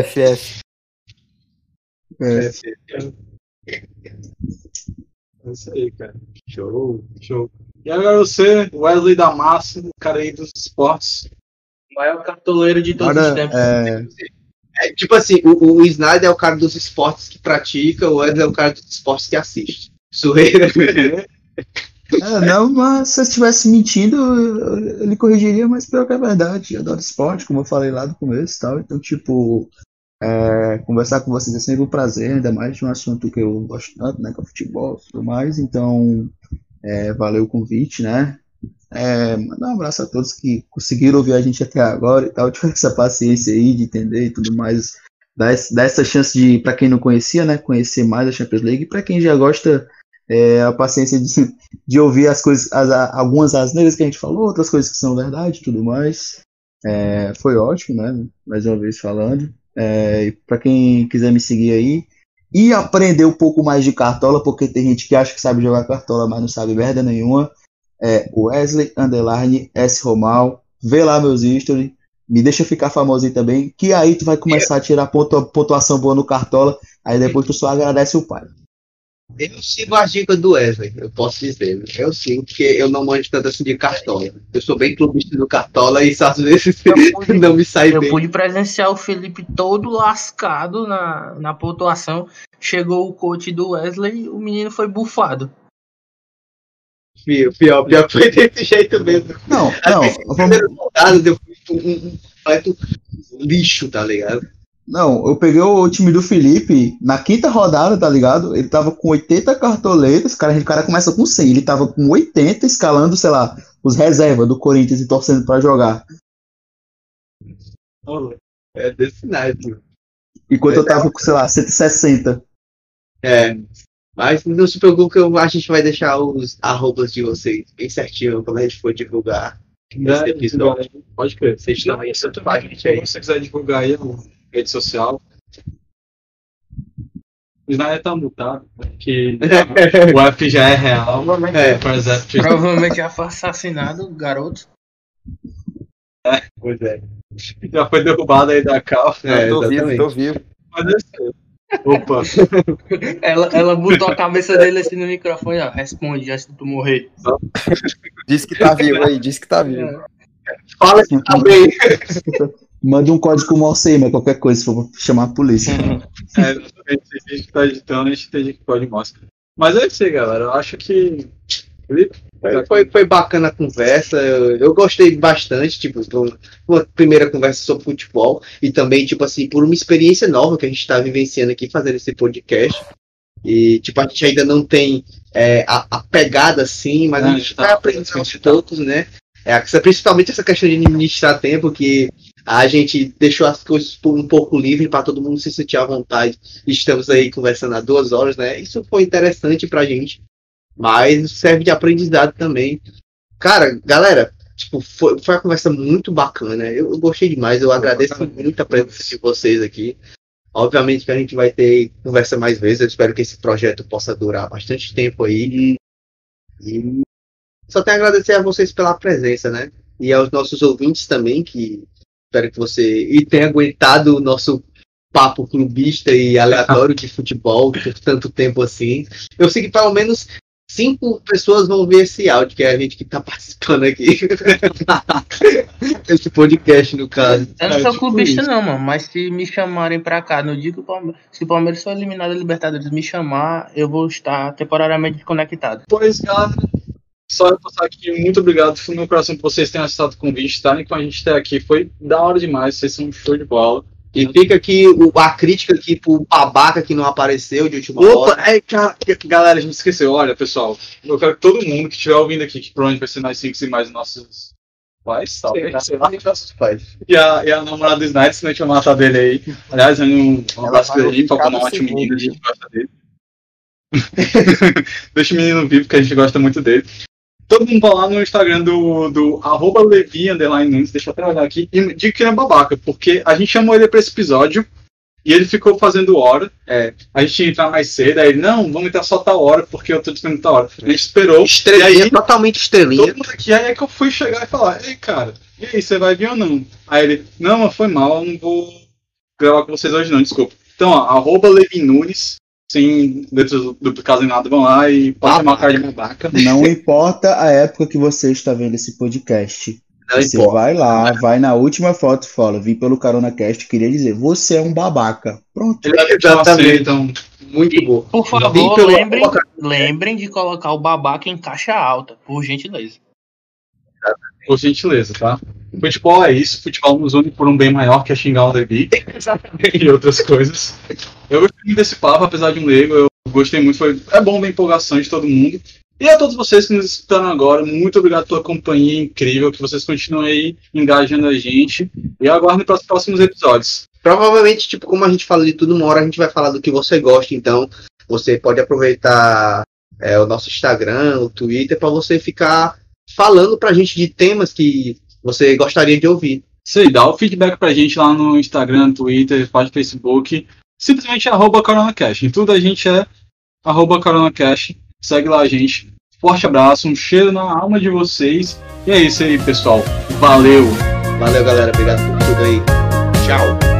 F, F. É. É isso aí, cara. Show, show. E agora você, Wesley da Massa, o cara aí dos esportes. Maior cartoleiro de todos os tempos. é, É, tipo assim, o, o Snyder é o cara dos esportes que pratica, o Wesley é o cara dos esportes que assiste. Sueira. é, não, mas se eu estivesse mentindo, ele corrigiria, mas pior que é verdade. Eu adoro esporte, como eu falei lá do começo e tal. Então, tipo, é, conversar com vocês é sempre um prazer, ainda mais de um assunto que eu gosto tanto, né? Que é futebol e tudo mais. Então, é, valeu o convite, né? É, mandar um abraço a todos que conseguiram ouvir a gente até agora e tal, tiver essa paciência aí de entender e tudo mais, esse- dar essa chance de, para quem não conhecia, né, conhecer mais a Champions League, e para quem já gosta, é, a paciência de, de ouvir as coisas, as, algumas asneiras que a gente falou, outras coisas que são verdade e tudo mais. É, foi ótimo, né? Mais uma vez falando. É, para quem quiser me seguir aí e aprender um pouco mais de cartola, porque tem gente que acha que sabe jogar cartola, mas não sabe merda nenhuma. É Wesley Underline S Romal. Vê lá meus stories. Me deixa ficar famosinho também. Que aí tu vai começar a tirar pontua- pontuação boa no cartola. Aí depois tu só agradece o pai. Eu sigo as dicas do Wesley, eu posso dizer. Eu sigo, porque eu não manjo tanto assim de cartola. Eu sou bem clubista do cartola e isso às vezes pude- não me sai Eu bem. pude presenciar o Felipe todo lascado na, na pontuação. Chegou o coach do Wesley, o menino foi bufado. Pior, pior, pior foi desse jeito mesmo. Não, não, vamos, Primeiro rodado, eu fui um, um, um lixo, tá ligado? Não, eu peguei o time do Felipe na quinta rodada, tá ligado? Ele tava com 80 cartoletas, cara, o cara começa com 100, ele tava com 80 escalando, sei lá, os reservas do Corinthians e torcendo pra jogar. É desse naipe. Enquanto eu tava com, sei lá, 160. É. Mas não se preocupe que eu- a gente vai deixar os arrobas de vocês bem certinho quando a gente for divulgar esse É, episódio. Pode crer. Vocês Não, estão isso aí, também, gente aí. se você quiser divulgar aí a rede social. O Snyder tá mutado, que o F já é real. É. Por exemplo, Provavelmente já foi assassinado, garoto. Pois é. já foi derrubado aí da cal. É, tô vivo, exatamente. tô vivo. Mas é sério. Opa, Ela, ela botou a cabeça dele assim no microfone, ó. Responde antes de tu morrer. Diz que tá vivo aí, diz que tá vivo. Fala que tá bem. Manda um código Morse aí, mas qualquer coisa, se for chamar a polícia. é, exatamente, se a gente tá editando, a gente tem que de mosca. Mas é isso aí, galera. Eu acho que. Felipe, Foi, foi, foi bacana a conversa, eu, eu gostei bastante, tipo, uma primeira conversa sobre futebol e também, tipo assim, por uma experiência nova que a gente está vivenciando aqui, fazendo esse podcast. E, tipo, a gente ainda não tem é, a, a pegada assim, mas Não, a gente tá, vai aprendendo tá, aos tá. poucos, né? É, principalmente essa questão de administrar tempo, que a gente deixou as coisas por- um pouco livre para todo mundo se sentir à vontade. Estamos aí conversando há duas horas, né? Isso foi interessante pra gente mas serve de aprendizado também. Cara, galera, tipo, foi, foi uma conversa muito bacana. Eu, eu gostei demais, eu agradeço muito a presença de vocês aqui. Obviamente que a gente vai ter conversa mais vezes. Eu espero que esse projeto possa durar bastante tempo aí. E só tenho a agradecer a vocês pela presença, né? E aos nossos ouvintes também, que espero que você e tenha aguentado o nosso papo clubista e aleatório de futebol por tanto tempo assim. Eu sei que pelo menos cinco pessoas vão ver esse áudio, que é a gente que tá participando aqui. esse podcast, no caso. Eu não É, sou tipo clubista, isso. não, mano. Mas se me chamarem pra cá no dia que o Palmeiras. Se o Palmeiras for eliminado da Libertadores me chamar, eu vou estar temporariamente desconectado. Pois, galera, só eu passar aqui, muito obrigado do meu coração por vocês terem aceitado o convite, estarem com a gente até aqui. Foi da hora demais, vocês são um show de bola. E fica aqui o- a crítica aqui pro babaca que não apareceu de última hora. Opa, é, cara, galera, a gente esqueceu. Olha, pessoal, eu quero que todo mundo que estiver ouvindo aqui, que provavelmente vai ser nós cinco e mais nossos pais, talvez, sei lá. nossos pais. E a, e a namorada do Snyder, senão a gente vai matar dele aí. Aliás, um, um abraço pra ele, pra uma ótima segundo. menina, a gente gosta dele. Deixa o menino vivo, que a gente gosta muito dele. Todo mundo vai lá no Instagram do, do arroba Levi, Nunes, deixa eu até olhar aqui, e diga que ele é babaca, porque a gente chamou ele pra esse episódio, e ele ficou fazendo hora, é, a gente ia entrar mais cedo, aí ele, não, vamos entrar só tal hora, porque eu tô dizendo tal hora. A gente esperou, Estrelinha, aí, totalmente estrelinha. todo mundo aqui, aí é que eu fui chegar e falar, ei, cara, e aí, você vai vir ou não? Aí ele, não, mas foi mal, eu não vou gravar com vocês hoje não, desculpa. Então, ó, arroba Levi Nunes, sem letras duplicadas em nada, vão lá e pode chamar a cara de babaca. Não importa a época que você está vendo esse podcast. Não Você importa. vai lá, vai na última foto e fala, vim pelo Carona Cast, queria dizer, você é um babaca. Pronto. Exatamente. aceitam. Muito bom. Por favor, lembrem, lembrem de colocar o babaca em caixa alta, por gentileza. Por gentileza, tá? Futebol é isso, futebol nos une por um bem maior que é xingar o Levi e outras coisas. Eu gostei muito desse papo, apesar de um leigo, eu gostei muito, foi, é bom ver a empolgação de todo mundo. E a todos vocês que nos escutaram agora, muito obrigado pela companhia incrível, que vocês continuem aí engajando a gente. E aguardem para os próximos episódios. Provavelmente, tipo, como a gente fala de tudo, uma hora a gente vai falar do que você gosta, então você pode aproveitar é, o nosso Instagram, o Twitter, para você ficar falando pra gente de temas que você gostaria de ouvir. Aí, dá o feedback pra gente lá no Instagram, Twitter, página Facebook. Simplesmente arroba CoronaCast. Em tudo a gente é arroba CoronaCast. Segue lá a gente. Forte abraço, um cheiro na alma de vocês. E é isso aí, pessoal. Valeu! Valeu, galera. Obrigado por tudo aí. Tchau.